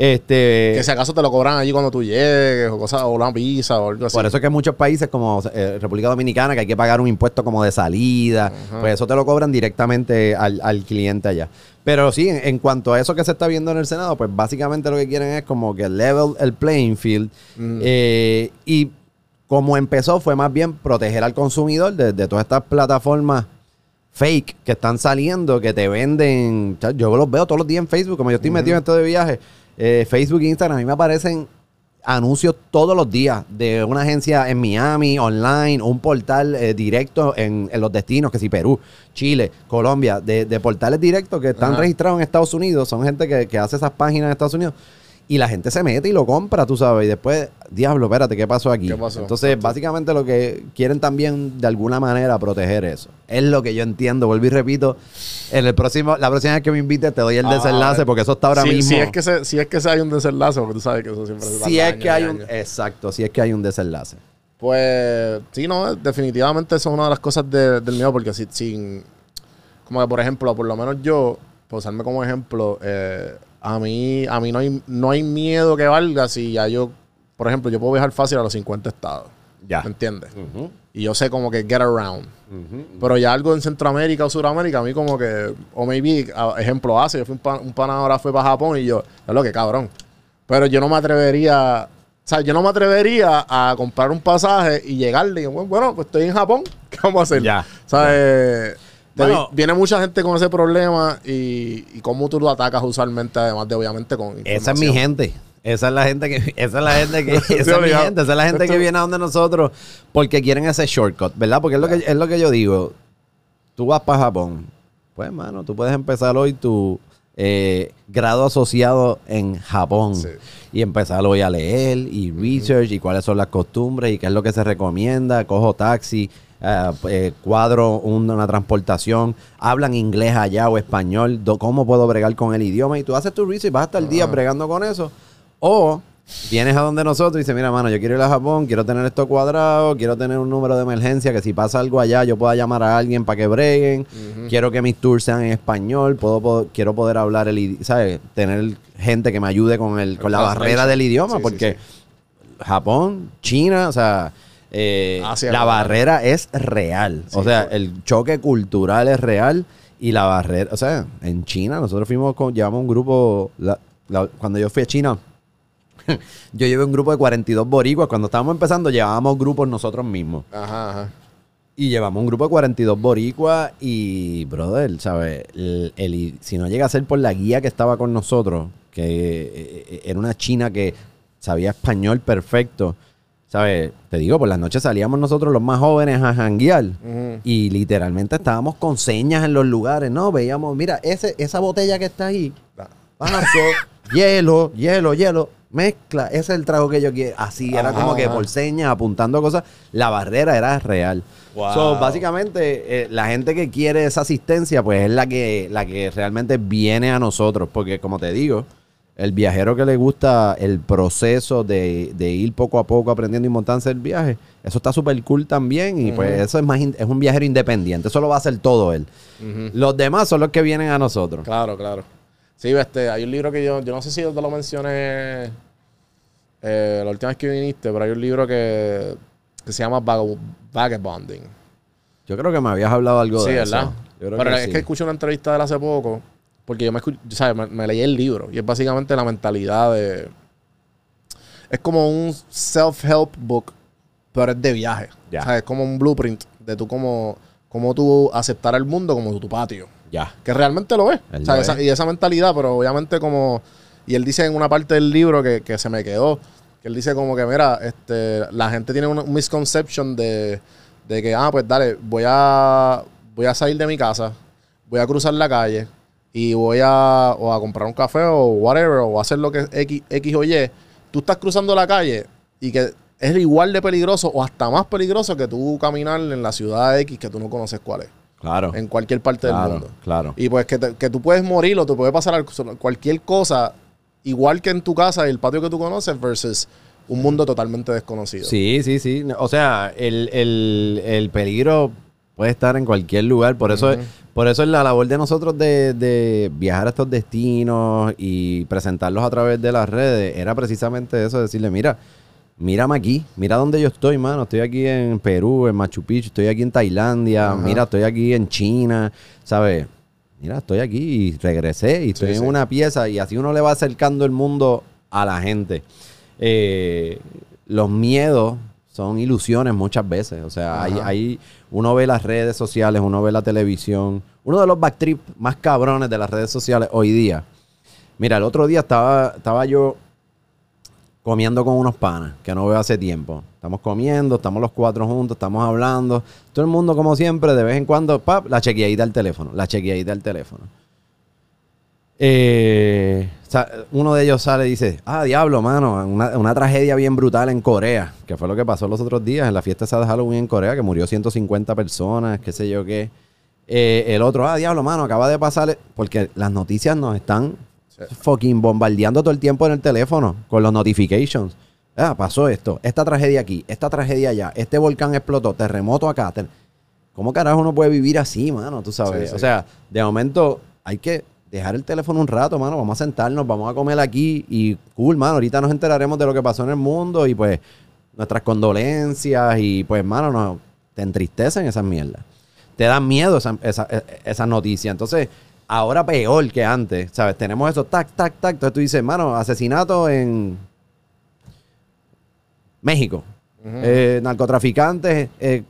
Este, que si acaso te lo cobran allí cuando tú llegues, o cosas, o una visa, o algo así. Por eso es que en muchos países como eh, República Dominicana, que hay que pagar un impuesto como de salida, pues eso te lo cobran directamente al, al cliente allá. Pero sí, en, en cuanto a eso que se está viendo en el Senado, pues básicamente lo que quieren es como que level el playing field. eh, y como empezó fue más bien proteger al consumidor de, de todas estas plataformas fake que están saliendo, que te venden. Yo los veo todos los días en Facebook, como yo estoy metido en esto de viaje. Eh, Facebook e Instagram, a mí me aparecen anuncios todos los días de una agencia en Miami, online, un portal eh, directo en, en los destinos, que si Perú, Chile, Colombia, de, de portales directos que están Ajá. registrados en Estados Unidos, son gente que, que hace esas páginas en Estados Unidos. Y la gente se mete y lo compra, tú sabes. Y después, diablo, espérate, ¿qué pasó aquí? ¿Qué pasó? Entonces, Exacto. básicamente lo que quieren también de alguna manera proteger eso. Es lo que yo entiendo. Vuelvo y repito. En el próximo, la próxima vez que me invite te doy el Ah, desenlace porque eso está ahora si, mismo. Si es, que se, si es que se hay un desenlace, porque tú sabes que eso siempre se si es que hay años y un. Exacto, si es que hay un desenlace. Pues sí, no, definitivamente eso es una de las cosas de- del mío, porque si, sin, como que por ejemplo, por lo menos yo, por usarme como ejemplo, eh, a mí, a mí no hay, no hay miedo que valga si ya yo, por ejemplo, yo puedo viajar fácil a los 50 estados. Ya. ¿Me entiendes? Y yo sé como que get around. Pero ya algo en Centroamérica o Sudamérica, a mí como que, o maybe, a- ejemplo hace, yo fui un, pan, un pana ahora fue para Japón y yo, es lo que cabrón. Pero yo no me atrevería, o sea, yo no me atrevería a comprar un pasaje y llegarle y bueno, bueno, pues estoy en Japón, ¿qué vamos a hacer? Ya. O sea, eh, Bueno. viene mucha gente con ese problema y, y cómo tú lo atacas usualmente, además de obviamente con Esa es mi gente. Esa es la gente que, esa es la gente que, esa es mi gente, esa es la gente que viene a donde nosotros porque quieren ese shortcut, ¿verdad? Porque es lo que, es lo que yo digo. Tú vas para Japón, pues, mano, tú puedes empezar hoy tu eh, grado asociado en Japón Sí. y empezar a leer y research y cuáles son las costumbres y qué es lo que se recomienda. Cojo taxi, eh, eh, cuadro un- una transportación, hablan inglés allá o español, do- cómo puedo bregar con el idioma y tú haces tu research y vas hasta el día bregando con eso. O vienes a donde nosotros y dices, mira, mano, yo quiero ir a Japón, quiero tener esto cuadrado, quiero tener un número de emergencia que si pasa algo allá yo pueda llamar a alguien para que breguen, quiero que mis tours sean en español, puedo, quiero poder hablar el idioma, ¿sabes? Tener gente que me ayude con, el, con la barrera del idioma, Sí, porque sí. Japón, China, o sea, eh, Asia, la barrera es real. o sea, claro. el choque cultural es real y la barrera, o sea, en China nosotros fuimos con, llevamos un grupo, la- la- cuando yo fui a China, yo llevé un grupo de 42 boricuas. Cuando estábamos empezando, llevábamos grupos nosotros mismos. Ajá, ajá. Y llevamos un grupo de 42 boricuas y, brother, ¿sabes? El, el- si no llega a ser por la guía que estaba con nosotros, que eh, eh, era una china que sabía español perfecto, ¿sabes? Te digo, por las noches salíamos nosotros los más jóvenes a janguear y literalmente estábamos con señas en los lugares, ¿no? Veíamos, mira, ese, esa botella que está ahí, vaso, hielo, hielo, hielo, mezcla, ese es el trago que yo quiero. Así, era Ajá, como que ajá. por señas, apuntando cosas, la barrera era real. Wow. So, básicamente, eh, la gente que quiere esa asistencia, pues es la que, la que realmente viene a nosotros, porque como te digo, el viajero que le gusta el proceso de, de ir poco a poco aprendiendo y montarse el viaje, eso está súper cool también. Y pues eso es más es un viajero independiente. Eso lo va a hacer todo él. Los demás son los que vienen a nosotros. Claro, claro. Sí, este, hay un libro que yo, yo no sé si yo te lo mencioné eh, la última vez que viniste, pero hay un libro que, que se llama Vag- Vagabonding. Yo creo que me habías hablado algo Sí, de ¿verdad? eso. Yo creo Pero que es sí. que escuché una entrevista de él hace poco, porque yo me, escu- ¿sabes? Me, me leí el libro y es básicamente la mentalidad de... Es como un self-help book, pero es de viaje. Ya. O sea, es como un blueprint de tú cómo, cómo tú aceptar el mundo como tu patio. Ya. Que realmente lo es. Él O sea, lo esa- es. y esa mentalidad, pero obviamente como... Y él dice en una parte del libro que, que se me quedó, que él dice como que, mira, este, la gente tiene un misconception de, de que, ah, pues dale, voy a, voy a salir de mi casa, voy a cruzar la calle y voy a, o a comprar un café o whatever, o hacer lo que es X, X o Y. Tú estás cruzando la calle y que es igual de peligroso o hasta más peligroso que tú caminar en la ciudad X que tú no conoces cuál es, Claro. en cualquier parte claro, del mundo. claro. Y pues que, te- que tú puedes morir o te puede pasar al- cualquier cosa, igual que en tu casa y el patio que tú conoces, versus un mundo totalmente desconocido. Sí, sí, sí. O sea, el, el- el peligro puede estar en cualquier lugar. Por eso, Ujú. por eso es la labor de nosotros de, de viajar a estos destinos y presentarlos a través de las redes. Era precisamente eso, decirle, mira, mírame aquí, mira dónde yo estoy, mano. Estoy aquí en Perú, en Machu Picchu, estoy aquí en Tailandia, Ajá. mira, estoy aquí en China, ¿sabes? Mira, estoy aquí y regresé y estoy Sí, en sí. una pieza y así uno le va acercando el mundo a la gente. Eh, los miedos son ilusiones muchas veces. O sea, hay- uno ve las redes sociales, uno ve la televisión. Uno de los backtrips más cabrones de las redes sociales hoy día. Mira, el otro día estaba, estaba yo comiendo con unos panas que no veo hace tiempo. Estamos comiendo, estamos los cuatro juntos, estamos hablando. Todo el mundo, como siempre, de vez en cuando, pap, la chequeadita del teléfono, la chequeadita del teléfono. Eh, uno de ellos sale y dice, ah, diablo, mano, una, una tragedia bien brutal en Corea, que fue lo que pasó los otros días en la fiesta de Halloween en Corea, que murió 150 personas, qué sé yo qué. Eh, el otro, ah, diablo, mano, acaba de pasar, porque las noticias nos están. Fucking bombardeando todo el tiempo en el teléfono con los notifications. Ah, pasó esto, esta tragedia aquí, esta tragedia allá, este volcán explotó, terremoto acá. ter- ¿Cómo carajo uno puede vivir así, mano? Tú sabes. Sí, sí. O sea, de momento hay que dejar el teléfono un rato, mano. Vamos a sentarnos, vamos a comer aquí y cool, mano. Ahorita nos enteraremos de lo que pasó en el mundo y pues nuestras condolencias y pues, mano, no, te entristecen esas mierdas. Te dan miedo esa- esa- e- esas noticias. Entonces, ahora peor que antes, ¿sabes? Tenemos eso, tac, tac, tac. Entonces tú dices, mano, asesinato en México. Eh, narcotraficantes eh,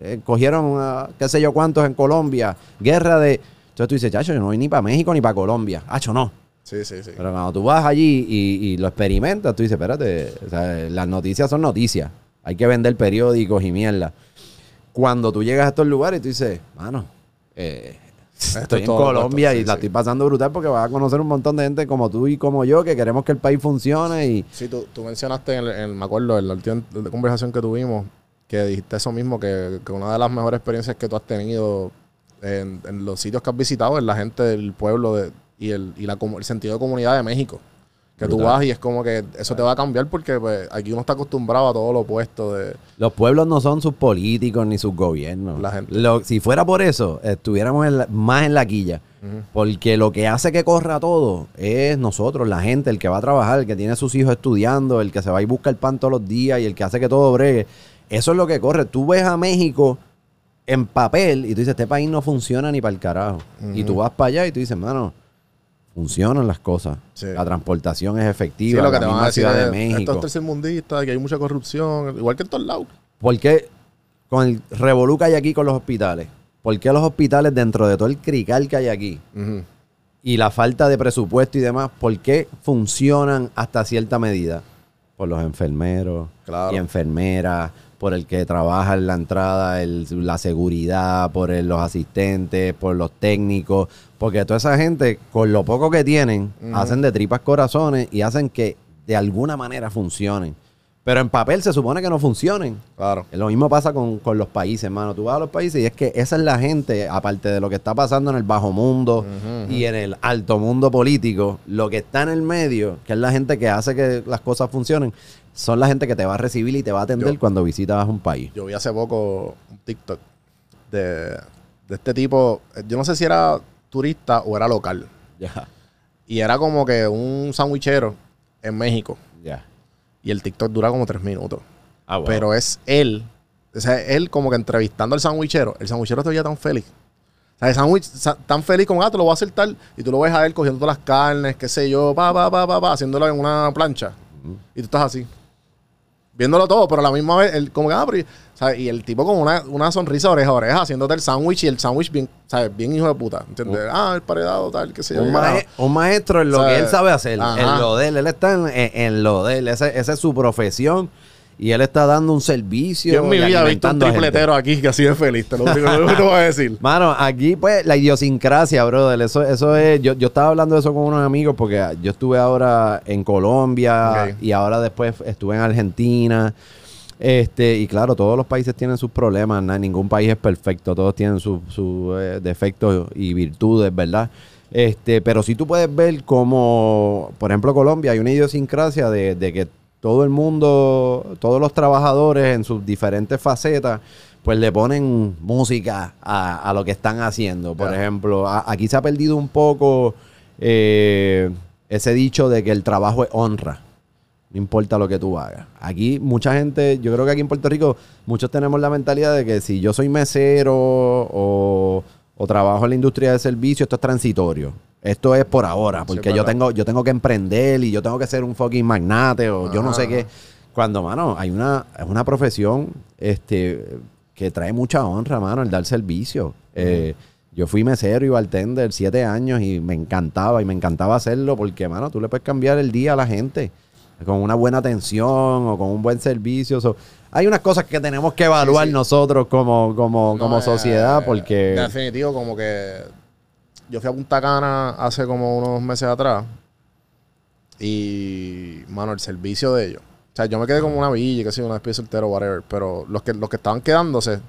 eh, cogieron qué sé yo cuántos en Colombia. Guerra de... Entonces tú dices, chacho, yo no voy ni para México ni para Colombia. Hacho, no. Sí, sí, sí. Pero cuando tú vas allí y, y lo experimentas, tú dices, espérate, o sea, las noticias son noticias. Hay que vender periódicos y mierda. Cuando tú llegas a estos lugares, tú dices, mano, eh, estoy es en Colombia y sí, la estoy pasando brutal porque vas a conocer un montón de gente como tú y como yo que queremos que el país funcione y... Sí, tú, tú mencionaste, en, el- en- me acuerdo, en la última conversación que tuvimos, que dijiste eso mismo, que, que una de las mejores experiencias que tú has tenido en, en los sitios que has visitado es la gente del pueblo de, y, el, y la, el sentido de comunidad de México. Que tú vas y es como que eso te va a cambiar porque pues, aquí uno está acostumbrado a todo lo opuesto de... Los pueblos no son sus políticos ni sus gobiernos. La gente. Lo- si fuera por eso, estuviéramos en la- más en la quilla. Porque lo que hace que corra todo es nosotros, la gente, el que va a trabajar, el que tiene a sus hijos estudiando, el que se va y busca el pan todos los días y el que hace que todo bregue. Eso es lo que corre. Tú ves a México en papel y tú dices, este país no funciona ni para el carajo. Y tú vas para allá y tú dices, mano, funcionan las cosas. Sí. La transportación es Sí, efectiva. lo que te van a decir de México. esto es tercermundista, que hay mucha corrupción, igual que en todos lados. ¿Por qué con el revolú que hay aquí con los hospitales? ¿Por qué los hospitales dentro de todo el crical que hay aquí y la falta de presupuesto y demás, por qué funcionan hasta cierta medida? Por los enfermeros Claro. y enfermeras, por el que trabaja en la entrada, el- la seguridad, por el- los asistentes, por los técnicos, porque toda esa gente, con lo poco que tienen, hacen de tripas corazones y hacen que de alguna manera funcionen. Pero en papel se supone que no funcionen. Claro. Lo mismo pasa con, con los países, hermano. Tú vas a los países y es que esa es la gente, aparte de lo que está pasando en el bajo mundo y en el alto mundo político, lo que está en el medio, que es la gente que hace que las cosas funcionen, son la gente que te va a recibir y te va a atender Yo- cuando visitas un país. Yo vi hace poco un TikTok de, de este tipo, yo no sé si era turista o era local. Ya, Y era como que un sandwichero en México. ya. Y el TikTok dura como tres minutos. Ah, wow. Pero es él. O sea, él como que entrevistando al sandwichero. El sandwichero veía tan feliz. O sea, el sándwich sa- tan feliz como, ah, te lo voy a hacer tal. Y tú lo ves a él cogiendo todas las carnes, qué sé yo, pa, pa, pa, pa, pa, haciéndolo en una plancha. Y tú estás así. Viéndolo todo, pero a la misma vez, él como que, ah, pero... y- el tipo con una, una sonrisa oreja a oreja, haciéndote el sándwich y el sándwich bien, ¿sabes? Bien hijo de puta. ¿Entiendes? Ah, el paredado, tal, qué sé yo. un, un maestro en lo que él sabe hacer, ajá. en lo de él. Él está en, en- en lo de él. Ese- esa es su profesión. Y él está dando un servicio. Yo en mi vida he visto un tripletero aquí que así de feliz. Te lo único que te voy a decir. Mano, aquí pues la idiosincrasia, brother, eso, eso es, yo, yo estaba hablando de eso con unos amigos porque yo estuve ahora en Colombia y ahora después estuve en Argentina. Este, y claro, todos los países tienen sus problemas, na- ningún país es perfecto, todos tienen sus eh, defectos y virtudes, ¿verdad? Este, pero sí tú puedes ver como, por ejemplo, Colombia, hay una idiosincrasia de, de que todo el mundo, todos los trabajadores en sus diferentes facetas, pues le ponen música a, a lo que están haciendo. Por ejemplo, a- aquí se ha perdido un poco eh, ese dicho de que el trabajo es honra. No importa lo que tú hagas. Aquí mucha gente, yo creo que aquí en Puerto Rico muchos tenemos la mentalidad de que si yo soy mesero o, o trabajo en la industria de servicio, esto es transitorio. Esto es por ahora, porque yo tengo yo tengo que emprender y yo tengo que ser un fucking magnate o yo no sé qué. Cuando, mano, hay una, es una profesión este, que trae mucha honra, mano, el dar servicio. Eh, yo fui mesero y bartender siete años y me encantaba, y me encantaba hacerlo porque, mano, tú le puedes cambiar el día a la gente con una buena atención o con un buen servicio. So, hay unas cosas que tenemos que evaluar Sí, sí. nosotros como, como, como No, eh, sociedad porque... Definitivo, como que. Yo fui a Punta Cana hace como unos meses atrás. Y. Mano, el servicio de ellos. O sea, yo me quedé como una villa, que sé una especie soltero, whatever. Pero los que, los que estaban quedándose.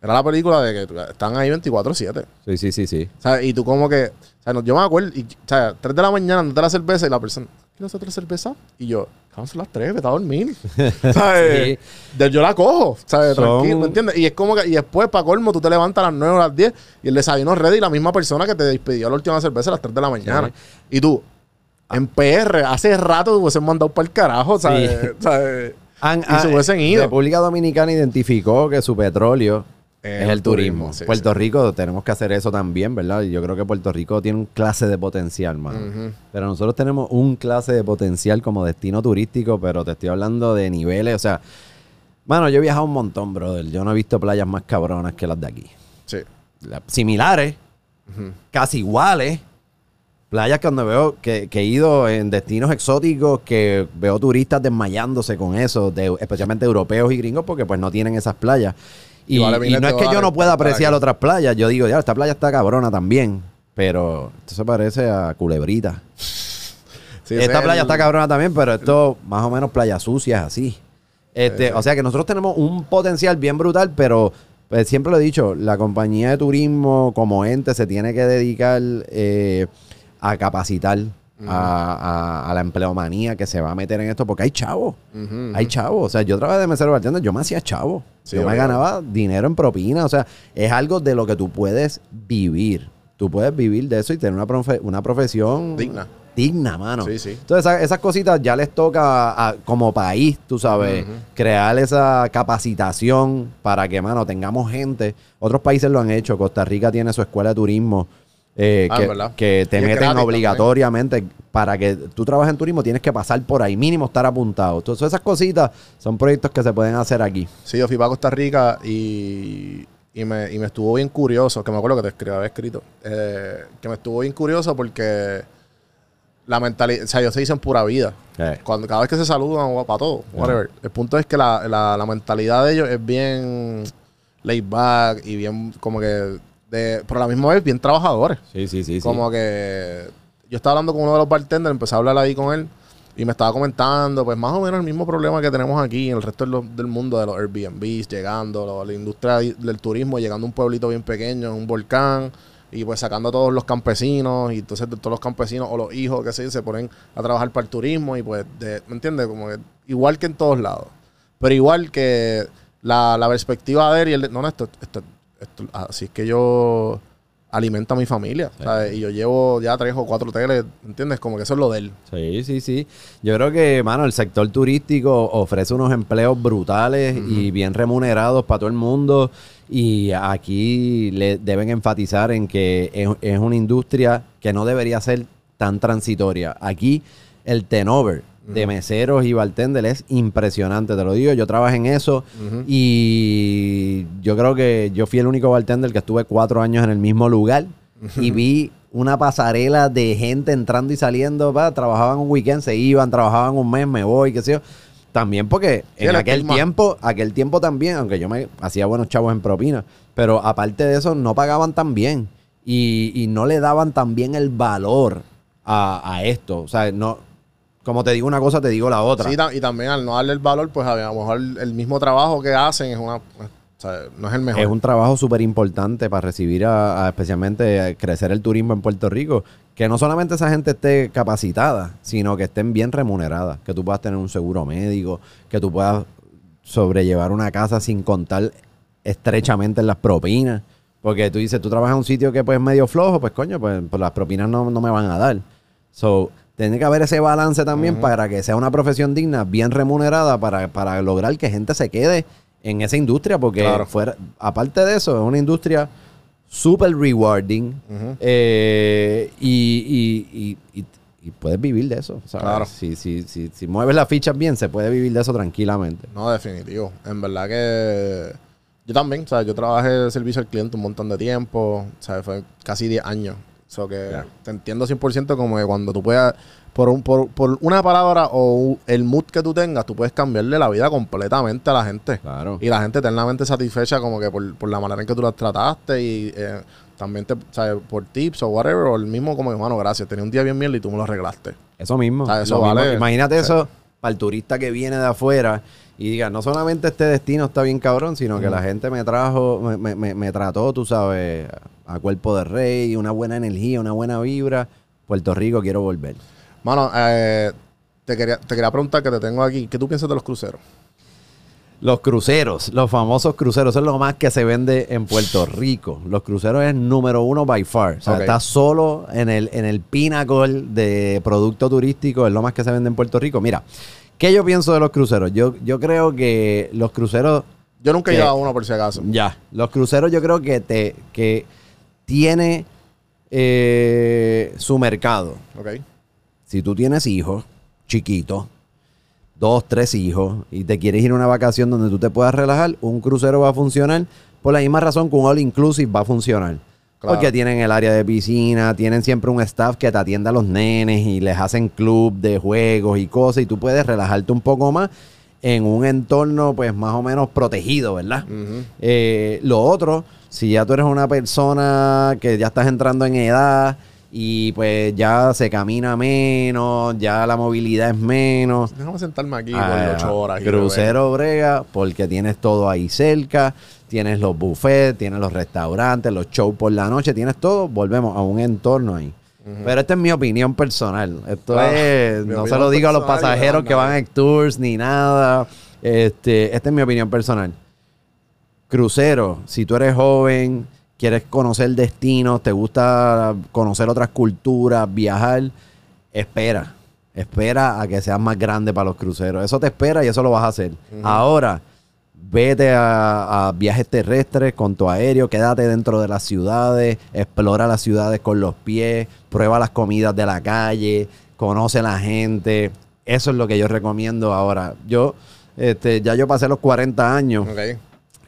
Era la película de que están ahí 24-7. Sí, sí, sí, sí. O sea, y tú como que. O sea, no- yo me acuerdo. Y, o sea, 3 de la mañana, dándote la cerveza y la persona. ¿Quieres otra cerveza? Y yo, cabrón, son las 3, vete a dormir. ¿Sabes? Yo la cojo, ¿sabes? Son- Tranquilo, ¿me entiendes? Y es como que, y después, para colmo, tú te levantas a las 9 o a las 10 y el desayuno es ready, la misma persona que te despidió la última cerveza a las 3 de la mañana. Y tú, en PR, hace rato te hubiesen mandado para el carajo, ¿sabes? Sí. ¿sabes? Han- y se hubiesen ido. República Dominicana identificó que su petróleo Es es, el turismo. turismo, sí, Puerto sí. Rico tenemos que hacer eso también, ¿verdad? Yo creo que Puerto Rico tiene un clase de potencial, mano. Pero nosotros tenemos un clase de potencial como destino turístico, pero te estoy hablando de niveles, o sea, mano, yo he viajado un montón, brother. Yo no he visto playas más cabronas que las de aquí. Sí. La- similares, casi iguales. Playas que donde veo que, que he ido en destinos exóticos, que veo turistas desmayándose con eso, de, especialmente europeos y gringos, porque pues no tienen esas playas. Y, no es que yo no pueda apreciar otras playas, yo digo, ya, esta playa está cabrona también, pero esto se parece a Culebrita. Sí, Esta es playa el- está cabrona también, pero esto más o menos playas sucias así. Este, O sea que nosotros tenemos un potencial bien brutal, pero pues, siempre lo he dicho, la compañía de turismo como ente se tiene que dedicar eh, a capacitar a, a- a la empleomanía que se va a meter en esto, porque hay chavos. Hay chavos. O sea, yo trabajé de mesero bartender, yo me hacía chavo. Sí, yo me ganaba dinero en propina. O sea, es algo de lo que tú puedes vivir. Tú puedes vivir de eso y tener una, profe- una profesión Digna. Digna, mano. Sí, sí. Entonces, esa- esas cositas ya les toca a- como país, tú sabes, crear esa capacitación para que, mano, tengamos gente. Otros países lo han hecho. Costa Rica tiene su escuela de turismo. Eh, Ah, que, que te meten gratis obligatoriamente para que tú trabajes en turismo tienes que pasar por ahí mínimo estar apuntado entonces esas cositas son proyectos que se pueden hacer aquí Sí, yo fui para Costa Rica y, y, me, y me estuvo bien curioso, que me acuerdo que te escribí, había escrito, eh, que me estuvo bien curioso porque la mentalidad, o sea, ellos se dicen pura vida. Eh. Cuando, cada vez que se saludan o para todo, whatever. El punto es que la, la, la mentalidad de ellos es bien laid back y bien como que, de, pero a la misma vez bien trabajadores. sí sí sí Como que yo estaba hablando con uno de los bartenders, empecé a hablar ahí con él y me estaba comentando, pues más o menos el mismo problema que tenemos aquí en el resto del, del mundo de los Airbnbs, llegando, lo- la industria del turismo, llegando a un pueblito bien pequeño, un volcán, y pues sacando a todos los campesinos, y entonces todos los campesinos o los hijos, que sé, se ponen a trabajar para el turismo, y pues, de- ¿me entiendes? Como que igual que en todos lados. Pero igual que la, la perspectiva de él y el de, no, no, esto, esto, esto- así es que yo alimenta a mi familia. ¿sabes? Y yo llevo ya tres o cuatro hoteles, ¿entiendes? Como que eso es lo de él. Sí, sí, sí. Yo creo que, mano, el sector turístico ofrece unos empleos brutales y bien remunerados para todo el mundo. Y aquí le deben enfatizar en que es, es una industria que no debería ser tan transitoria. Aquí el turnover de meseros y bartenders es impresionante, te lo digo. Yo trabajé en eso y yo creo que yo fui el único bartender que estuve cuatro años en el mismo lugar y vi una pasarela de gente entrando y saliendo. va, trabajaban un weekend, se iban, trabajaban un mes, me voy, qué sé yo. También porque Sí, en el aquel estigma. tiempo, aquel tiempo también, aunque yo me hacía buenos chavos en propina, pero aparte de eso, no pagaban tan bien y, y no le daban tan bien el valor a, a esto. O sea, no, como te digo una cosa, te digo la otra. Sí, y también al no darle el valor, pues a lo mejor el mismo trabajo que hacen es una. pues, o sea, no es el mejor. Es un trabajo súper importante para recibir a, a especialmente a crecer el turismo en Puerto Rico. Que no solamente esa gente esté capacitada, sino que estén bien remuneradas. Que tú puedas tener un seguro médico, que tú puedas sobrellevar una casa sin contar estrechamente en las propinas. Porque tú dices, tú trabajas en un sitio que pues es medio flojo, pues coño, pues, pues las propinas no, no me van a dar. So, tiene que haber ese balance también para que sea una profesión digna, bien remunerada, para, para lograr que gente se quede en esa industria, porque Claro. fuera, aparte de eso, es una industria súper rewarding eh, y, y- y- y- y puedes vivir de eso. ¿sabes? Claro. Si, si, si, si mueves las fichas bien, se puede vivir de eso tranquilamente. No, definitivo. En verdad que yo también, o sea, yo trabajé de servicio al cliente un montón de tiempo, o sea, fue casi 10 años. O sea, que te entiendo 100% como que cuando tú puedas, por, un, por, por una palabra o el mood que tú tengas, tú puedes cambiarle la vida completamente a la gente. Claro. Y la gente eternamente satisfecha como que por, por la manera en que tú las trataste y eh, también te, ¿sabes? por tips o whatever, o el mismo como, hermano, gracias, tenía un día bien mierda y tú me lo arreglaste. Eso mismo. Eso mismo. vale. Imagínate Sí. eso para el turista que viene de afuera y diga, no solamente este destino está bien cabrón, sino que la gente me trajo, me, me- me- me trató, tú sabes, a cuerpo de rey, una buena energía, una buena vibra. Puerto Rico, quiero volver. Mano, eh, te, quería, te quería preguntar que te tengo aquí, ¿qué tú piensas de los cruceros? Los cruceros, los famosos cruceros, es lo más que se vende en Puerto Rico. Los cruceros es número uno by far. O sea, está solo en el, en el pinnacle de producto turístico, es lo más que se vende en Puerto Rico. Mira, ¿qué yo pienso de los cruceros? Yo, yo creo que los cruceros Yo nunca he llevado uno por si acaso. Ya. Los cruceros yo creo que te que tiene eh, su mercado. Ok. Si tú tienes hijos chiquitos, dos, tres hijos, y te quieres ir a una vacación donde tú te puedas relajar, un crucero va a funcionar por la misma razón que un all inclusive va a funcionar. Claro. Porque tienen el área de piscina, tienen siempre un staff que te atiende a los nenes y les hacen club de juegos y cosas y tú puedes relajarte un poco más en un entorno pues más o menos protegido, ¿verdad? Eh, lo otro, si ya tú eres una persona que ya estás entrando en edad y pues ya se camina menos, ya la movilidad es menos. Déjame sentarme aquí ah, por ocho horas. crucero brega, porque tienes todo ahí cerca, tienes los buffets, tienes los restaurantes, los shows por la noche, tienes todo, volvemos a un entorno ahí. Pero esta es mi opinión personal. Esto Claro, es, no se lo digo a los pasajeros que van en tours ni nada. Este, esta es mi opinión personal. Crucero, si tú eres joven, quieres conocer destinos, te gusta conocer otras culturas, viajar, espera. Espera a que seas más grande para los cruceros. Eso te espera y eso lo vas a hacer. Ahora, vete a, a viajes terrestres con tu aéreo, quédate dentro de las ciudades, explora las ciudades con los pies, prueba las comidas de la calle, conoce a la gente. Eso es lo que yo recomiendo ahora. Yo, este, ya yo pasé los 40 años.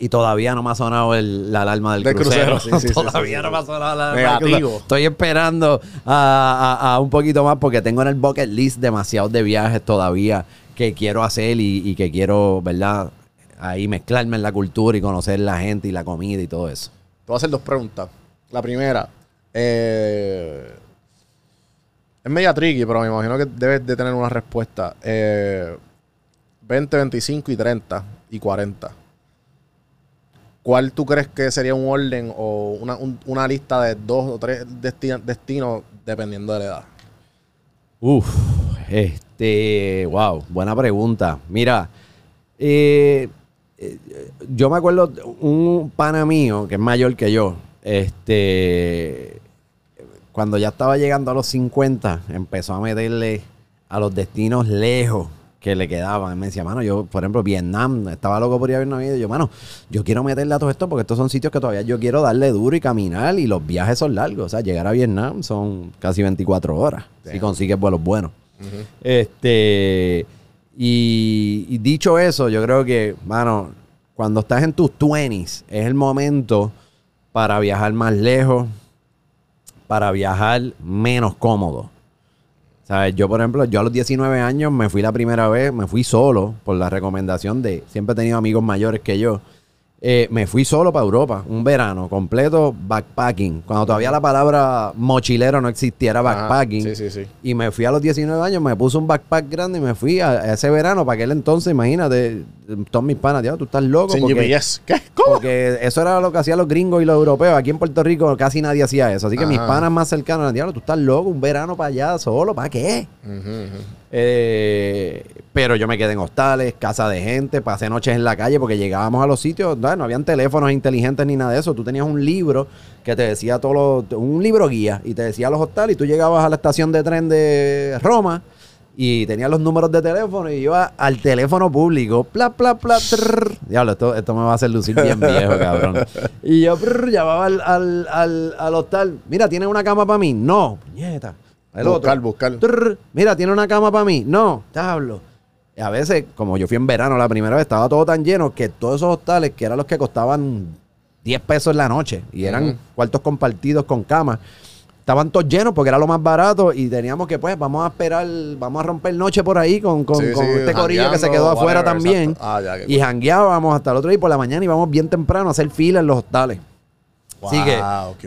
Y todavía no me ha sonado el- la alarma del, Del crucero. crucero, sí, sí, sí, todavía no me ha sonado la alarma. Negativo. Estoy esperando a, a- a un poquito más porque tengo en el bucket list demasiados de viajes todavía que quiero hacer y, y que quiero, ¿verdad? Ahí mezclarme en la cultura y conocer la gente y la comida y todo eso. Te voy a hacer dos preguntas. La primera, eh, es media tricky, pero me imagino que debes de tener una respuesta. Eh, 20, 25 y 30 y 40. ¿Cuál tú crees que sería un orden o una, un- una lista de dos o tres desti- destinos dependiendo de la edad? Uf, este, wow, buena pregunta. Mira, eh, eh, yo me acuerdo un pana mío que es mayor que yo, este, cuando ya estaba llegando a los 50, empezó a meterle a los destinos lejos que le quedaban. Me decía, mano, yo, por ejemplo, Vietnam, estaba loco por ir a Vietnam y yo, mano, yo quiero meterle a todo esto porque estos son sitios que todavía yo quiero darle duro y caminar y los viajes son largos. O sea, llegar a Vietnam son casi 24 horas si consigues vuelos buenos. Este, y, y dicho eso, yo creo que, mano, cuando estás en tus 20s, es el momento para viajar más lejos, para viajar menos cómodo. ¿Sabes? Yo, por ejemplo, yo a los 19 años me fui la primera vez, me fui solo por la recomendación de, siempre he tenido amigos mayores que yo. Eh, me fui solo para Europa, un verano completo backpacking. Cuando todavía la palabra mochilero no existiera backpacking. Ah, sí, sí, sí. Y me fui a los 19 años, me puse un backpack grande y me fui a, a ese verano. Para aquel entonces, imagínate, todos mis panas, tío, tú estás loco. Sin porque- GPS. ¿Qué? ¿Cómo? porque eso era lo que hacían los gringos y los europeos. Aquí en Puerto Rico casi nadie hacía eso. Así que mis Ajá. panas más cercanos, diablo, tú estás loco, un verano para allá solo, ¿para qué? Eh, pero yo me quedé en hostales, casa de gente, pasé noches en la calle porque llegábamos a los sitios, no, no habían teléfonos inteligentes ni nada de eso. Tú tenías un libro que te decía todo lo, un libro guía y te decía los hostales y tú llegabas a la estación de tren de Roma y tenías los números de teléfono y iba al teléfono público, pla, pla, pla, trrr. Diablo, esto, esto me va a hacer lucir bien viejo, cabrón. Y yo prrr, llamaba al, al, al, al hostal, mira, ¿tienes una cama para mí? No, puñeta. El otro. Buscar, buscar. Trrr, Mira, ¿tiene una cama para mí? No, te hablo. Y a veces, como yo fui en verano la primera vez, estaba todo tan lleno que todos esos hostales, que eran los que costaban 10 pesos en la noche, y eran cuartos compartidos con camas, estaban todos llenos porque era lo más barato y teníamos que, pues, vamos a esperar, vamos a romper noche por ahí con, con, Sí, con sí, este corillo que se quedó afuera whatever, también. Ah, ya, y jangueábamos hasta el otro día y por la mañana íbamos bien temprano a hacer fila en los hostales. Así que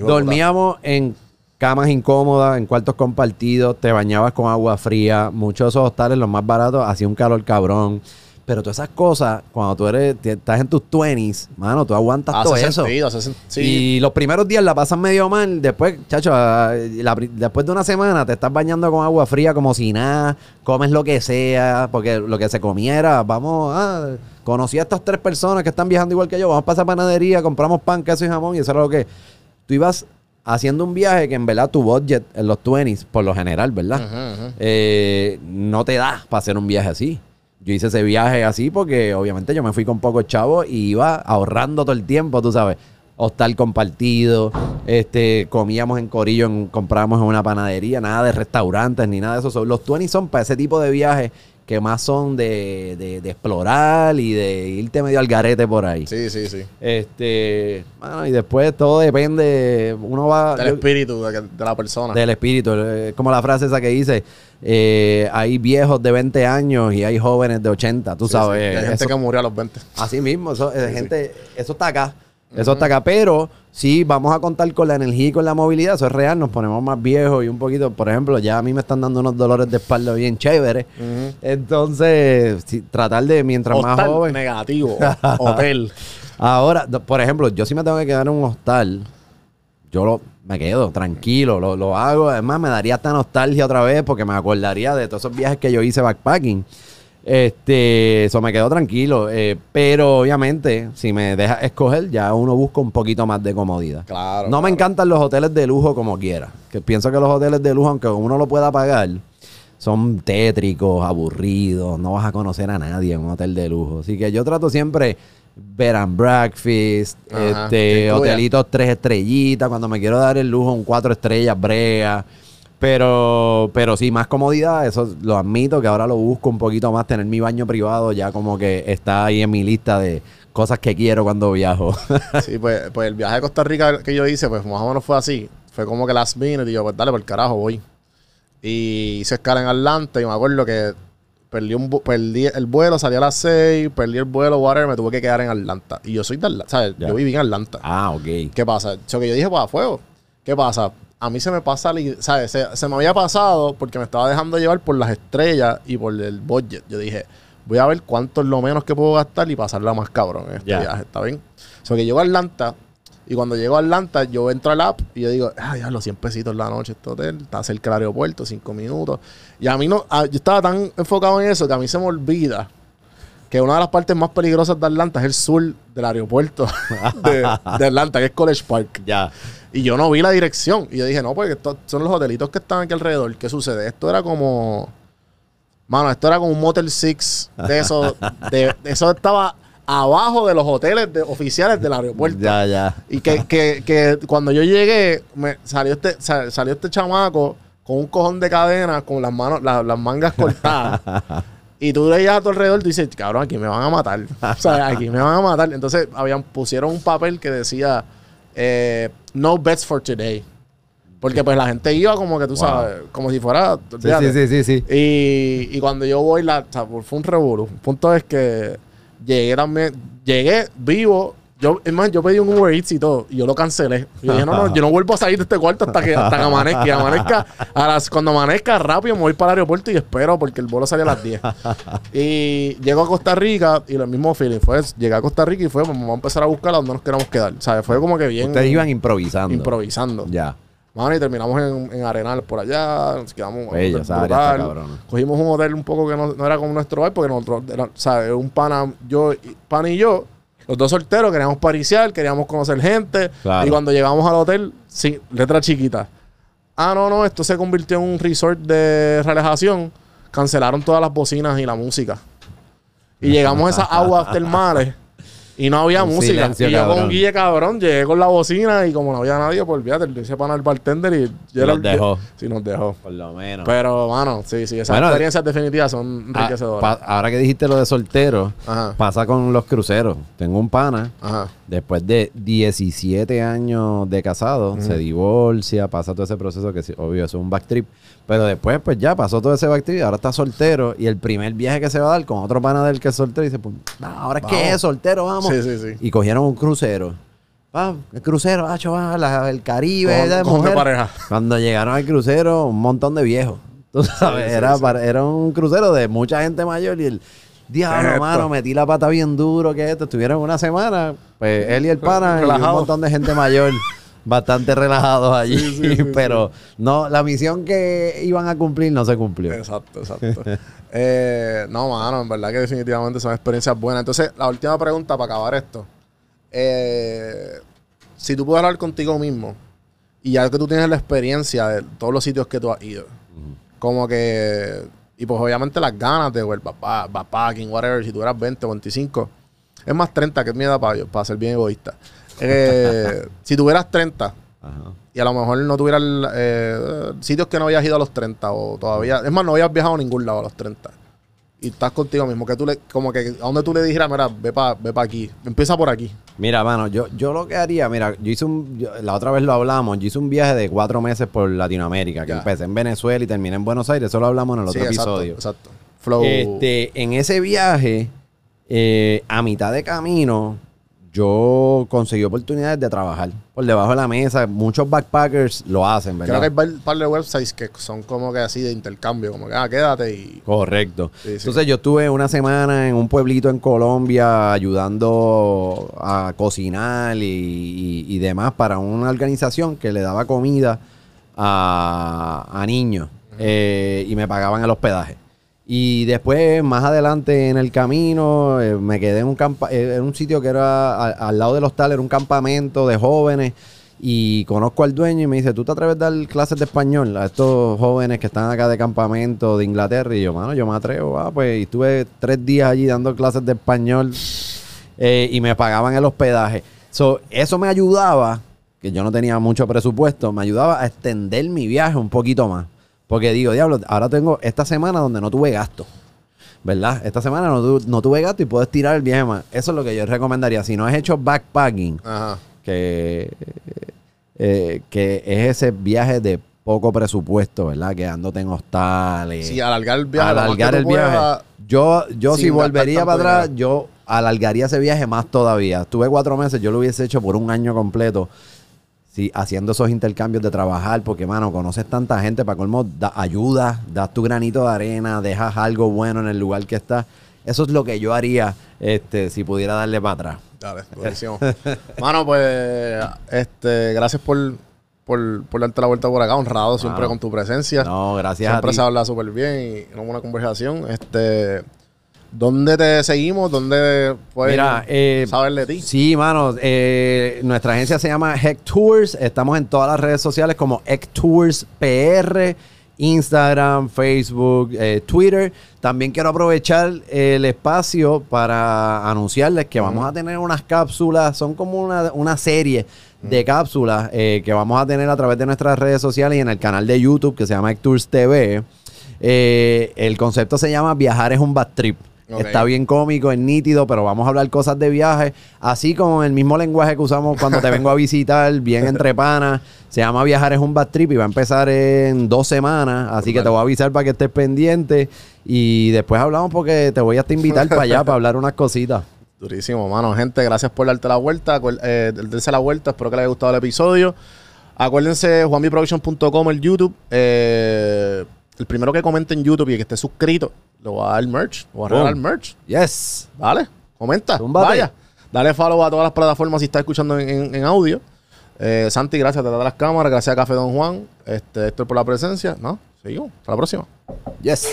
dormíamos en camas incómodas, en cuartos compartidos, te bañabas con agua fría. Muchos de esos hostales, los más baratos, hacía un calor cabrón. Pero todas esas cosas, cuando tú eres, estás en tus 20s, mano, tú aguantas Hace todo eso. sentido, hace sen- sí. Y los primeros días la pasan medio mal. Después, chacho, ah, la después de una semana te estás bañando con agua fría como si nada. Comes lo que sea. Porque lo que se comiera, vamos, ah, conocí a estas tres personas que están viajando igual que yo. Vamos para esa panadería, compramos pan, queso y jamón. Y eso era lo que. Tú ibas haciendo un viaje que en verdad tu budget en los 20s, por lo general, ¿verdad? Eh, no te da para hacer un viaje así. Yo hice ese viaje así porque obviamente yo me fui con pocos chavos y iba ahorrando todo el tiempo, tú sabes. Hostal compartido, este, comíamos en Corillo, en- comprábamos en una panadería, nada de restaurantes ni nada de eso. Los 20 son para ese tipo de viajes que más son de, de- de explorar y de irte medio al garete por ahí. Sí, sí, sí. Este, bueno, y después todo depende, uno va... Del espíritu de, la persona. del espíritu. Es como la frase esa que dice, eh, hay viejos de 20 años y hay jóvenes de 80, tú Sí, sabes. sí. Hay gente eso- que murió a los 20. Así mismo, eso, eh, gente, eso está acá. Eso está acá, pero sí, vamos a contar con la energía y con la movilidad, eso es real, nos ponemos más viejos y un poquito, por ejemplo, ya a mí me están dando unos dolores de espalda bien chéveres, entonces, sí, tratar de, mientras más joven, negativo. Hotel. Ahora, por ejemplo, yo si me tengo que quedar en un hostal, yo lo, me quedo tranquilo, lo, lo hago. Además, me daría esta nostalgia otra vez porque me acordaría de todos esos viajes que yo hice backpacking. Este, eso me quedo tranquilo. eh, pero obviamente, si me deja escoger, ya uno busca un poquito más de comodidad. Claro. No me encantan los hoteles de lujo como quiera. Que pienso que los hoteles de lujo, aunque uno lo pueda pagar, son tétricos, aburridos. No vas a conocer a nadie en un hotel de lujo. Así que yo trato siempre bed and breakfast, Ajá, este, hotelitos tres estrellitas. Cuando me quiero dar el lujo, un cuatro estrellas, brea. Pero, pero sí, más comodidad, eso lo admito, que ahora lo busco un poquito más, tener mi baño privado ya como que está ahí en mi lista de cosas que quiero cuando viajo. Sí, pues, pues el viaje a Costa Rica que yo hice, pues más o menos fue así. Fue como que last minute y yo, pues dale, por el carajo voy. Y hice escala en Atlanta y me acuerdo que perdí, un, perdí el vuelo, salí a las 6, perdí el vuelo, whatever, me tuve que quedar en Atlanta. Y yo soy de Atlanta, ¿sabes? Yo viví en Atlanta. ah, ok. ¿Qué pasa? Eso que yo dije, para fuego. ¿Qué pasa? A mí se me pasa, ¿sabes? Se, se me había pasado porque me estaba dejando llevar por las estrellas y por el budget. Yo dije, voy a ver cuánto es lo menos que puedo gastar y pasarla más cabrón en este viaje, ¿está bien? O sea, que llego a Atlanta y cuando llego a Atlanta, yo entro al app y yo digo, ay, ya los 100 pesitos la noche este hotel, está cerca del aeropuerto, 5 minutos. Y a mí no, a- yo estaba tan enfocado en eso que a mí se me olvida que una de las partes más peligrosas de Atlanta es el sur del aeropuerto de, de Atlanta, que es College Park. Ya. Y yo no vi la dirección. Y yo dije, no, porque estos son los hotelitos que están aquí alrededor. ¿Qué sucede? Esto era como. Mano, esto era como un Motel Six. De eso. de, eso estaba abajo de los hoteles de- oficiales del aeropuerto. Ya, ya. Y que, que, que cuando yo llegué, me salió este, sa- salió este chamaco con un cojón de cadena, con las manos, la- las mangas cortadas. y tú veías a tu alrededor y dices, cabrón, aquí me van a matar. o sea, aquí me van a matar. Entonces habían, pusieron un papel que decía eh, no bets for today. Porque pues la gente iba como que tú Wow. sabes, como si fuera. Sí, sí, sí, sí, sí. Y, y cuando yo voy, la, o sea, fue un revuelo. El punto es que llegué también, llegué vivo. Yo, es más, yo pedí un Uber Eats y todo, y yo lo cancelé. Y dije, no, no, yo no vuelvo a salir de este cuarto hasta que, hasta que amanezca. Y amanezca, a las, cuando amanezca rápido me voy para el aeropuerto y espero porque el vuelo sale a las 10. y llego a Costa Rica y lo mismo feeling fue, llegué a Costa Rica y fue, pues, vamos a empezar a buscar a dónde nos queramos quedar. O sea, fue como que bien Ustedes iban improvisando. improvisando. Ya. Mano, y terminamos en, en Arenal por allá. Nos quedamos en brutal. cabrona. Cogimos un hotel un poco que no, no era como nuestro bar, porque nosotros, era, o sea, un pana, yo, pana y yo, los dos solteros, queríamos pariciar, queríamos conocer gente. Claro. Y cuando llegamos al hotel, sí, letra chiquita. Ah, no, no, esto se convirtió en un resort de relajación. Cancelaron todas las bocinas y la música. Y llegamos a esas aguas termales y no había Un música. silencio, y yo con cabrón. guille cabrón llegué con la bocina y como no había nadie, pues olvídate, le hice pana al bartender y yo el- dejó. Sí, nos dejó. Por lo menos. Pero, mano, sí, sí, esas Bueno, experiencias definitivas son Ah, enriquecedoras. pa- ahora que dijiste lo de soltero, Ajá. pasa con los cruceros. Tengo un pana, Ajá. después de 17 años de casado, se divorcia, pasa todo ese proceso que obvio es un backtrip. Pero después, pues ya pasó todo ese backtrip, ahora está soltero. Y el primer viaje que se va a dar con otro pana del que es soltero, dice, pues, no, ahora es que es soltero, vamos. Sí, sí, sí. Y cogieron un crucero. Ah, el crucero, ah, chaval, la- el Caribe, de mujer. pareja. Cuando llegaron al crucero, un montón de viejos. Tú sabes, sí, era, sí. para- era un crucero de mucha gente mayor y el diablo, Esto. mano, metí la pata bien duro que esto. Estuvieron una semana, pues él y el pana y un montón de gente mayor. Bastante relajados allí, Sí, pero no, la misión que iban a cumplir no se cumplió. Exacto, exacto. Eh, no, mano, en verdad que definitivamente son experiencias buenas. Entonces, la última pregunta para acabar esto. Eh, si tú puedes hablar contigo mismo y ya que tú tienes la experiencia de todos los sitios que tú has ido, como que, y pues obviamente las ganas de ver papá, backpacking, whatever, si tú eras 20 o 25, es más 30, que es mi edad para, para ser bien egoísta. Eh, si tuvieras 30, Ajá. y a lo mejor no tuvieras eh, sitios que no habías ido a los 30 o todavía, es más, no habías viajado a ningún lado a los 30. Y estás contigo mismo, que tú le, como que a donde tú le dijeras, mira, ve para ve pa aquí, empieza por aquí. Mira, mano, yo, yo lo que haría, mira, yo hice un, yo- la otra vez lo hablamos, yo hice un viaje de cuatro meses por Latinoamérica, que Ya. empecé en Venezuela y terminé en Buenos Aires, eso lo hablamos en el otro Sí, exacto, episodio. Exacto. Flow. Este, en ese viaje, eh, a mitad de camino, yo conseguí oportunidades de trabajar por debajo de la mesa. Muchos backpackers lo hacen, Creo ¿verdad? que hay un par de websites que son como que así de intercambio, como que, ah, quédate y... Correcto. Sí, sí. Entonces yo estuve una semana en un pueblito en Colombia ayudando a cocinar y, y- y demás para una organización que le daba comida a, a niños eh, y me pagaban el hospedaje. Y después, más adelante en el camino, eh, me quedé en un, campa eh, en un sitio que era al lado del hostal, era un campamento de jóvenes. Y conozco al dueño y me dice, ¿tú te atreves a dar clases de español a estos jóvenes que están acá de campamento de Inglaterra? Y yo, mano, yo me atrevo. Ah, pues y estuve tres días allí dando clases de español eh, y me pagaban el hospedaje. So, eso me ayudaba, que yo no tenía mucho presupuesto, me ayudaba a extender mi viaje un poquito más. Porque digo, diablo, ahora tengo esta semana donde no tuve gasto. ¿Verdad? Esta semana no, tu- no tuve gasto y puedo estirar el viaje más. Eso es lo que yo recomendaría. Si no has hecho backpacking, Ajá. que, eh, que es ese viaje de poco presupuesto, ¿verdad? Quedándote en hostales. Sí, alargar el viaje. alargar el viaje. puedas. Yo, yo si volvería para atrás, dinero. yo alargaría ese viaje más todavía. Estuve cuatro meses, yo lo hubiese hecho por un año completo. Sí, haciendo esos intercambios de trabajar, porque, mano, conoces tanta gente, para colmo, da, ayudas, das tu granito de arena, dejas algo bueno en el lugar que estás. Eso es lo que yo haría este, si pudiera darle para atrás. Dale, buenísimo. Mano, pues, este, gracias por, por, por darte la vuelta por acá, honrado siempre Mano. con tu presencia. No, gracias Siempre a ti. se habla súper bien y una buena conversación. Este, ¿Dónde te seguimos? ¿Dónde pueden Mira, eh, saber de ti? Sí, mano. eh, nuestra agencia se llama Heck Tours. Estamos en todas las redes sociales como Heck Tours PR, Instagram, Facebook, eh, Twitter. También quiero aprovechar el espacio para anunciarles que vamos a tener unas cápsulas. Son como una, una serie de cápsulas eh, que vamos a tener a través de nuestras redes sociales y en el canal de YouTube que se llama Heck Tours TV. El concepto se llama Viajar es un bad trip. Está bien cómico, es nítido, pero vamos a hablar cosas de viaje, así como el mismo lenguaje que usamos cuando te vengo a visitar, bien entre panas. Se llama Viajar es un bad trip y va a empezar en dos semanas, así que te voy a avisar para que estés pendiente y después hablamos porque te voy hasta invitar para allá para hablar unas cositas. Durísimo, mano. Gente, gracias por darte la vuelta. Eh, darse la vuelta. Espero que les haya gustado el episodio. Acuérdense, juanbiproduction.com, el YouTube. Eh, el primero que comente en YouTube y que esté suscrito, le voy a dar merch. Le voy a regalar merch. Yes. Dale, comenta. Vaya. Dale follow a todas las plataformas si estás escuchando en, en- en audio. Eh, Santi, gracias de las cámaras. Gracias a Café Don Juan. Este, esto es por la presencia. ¿No? Seguimos. Hasta la próxima. Yes.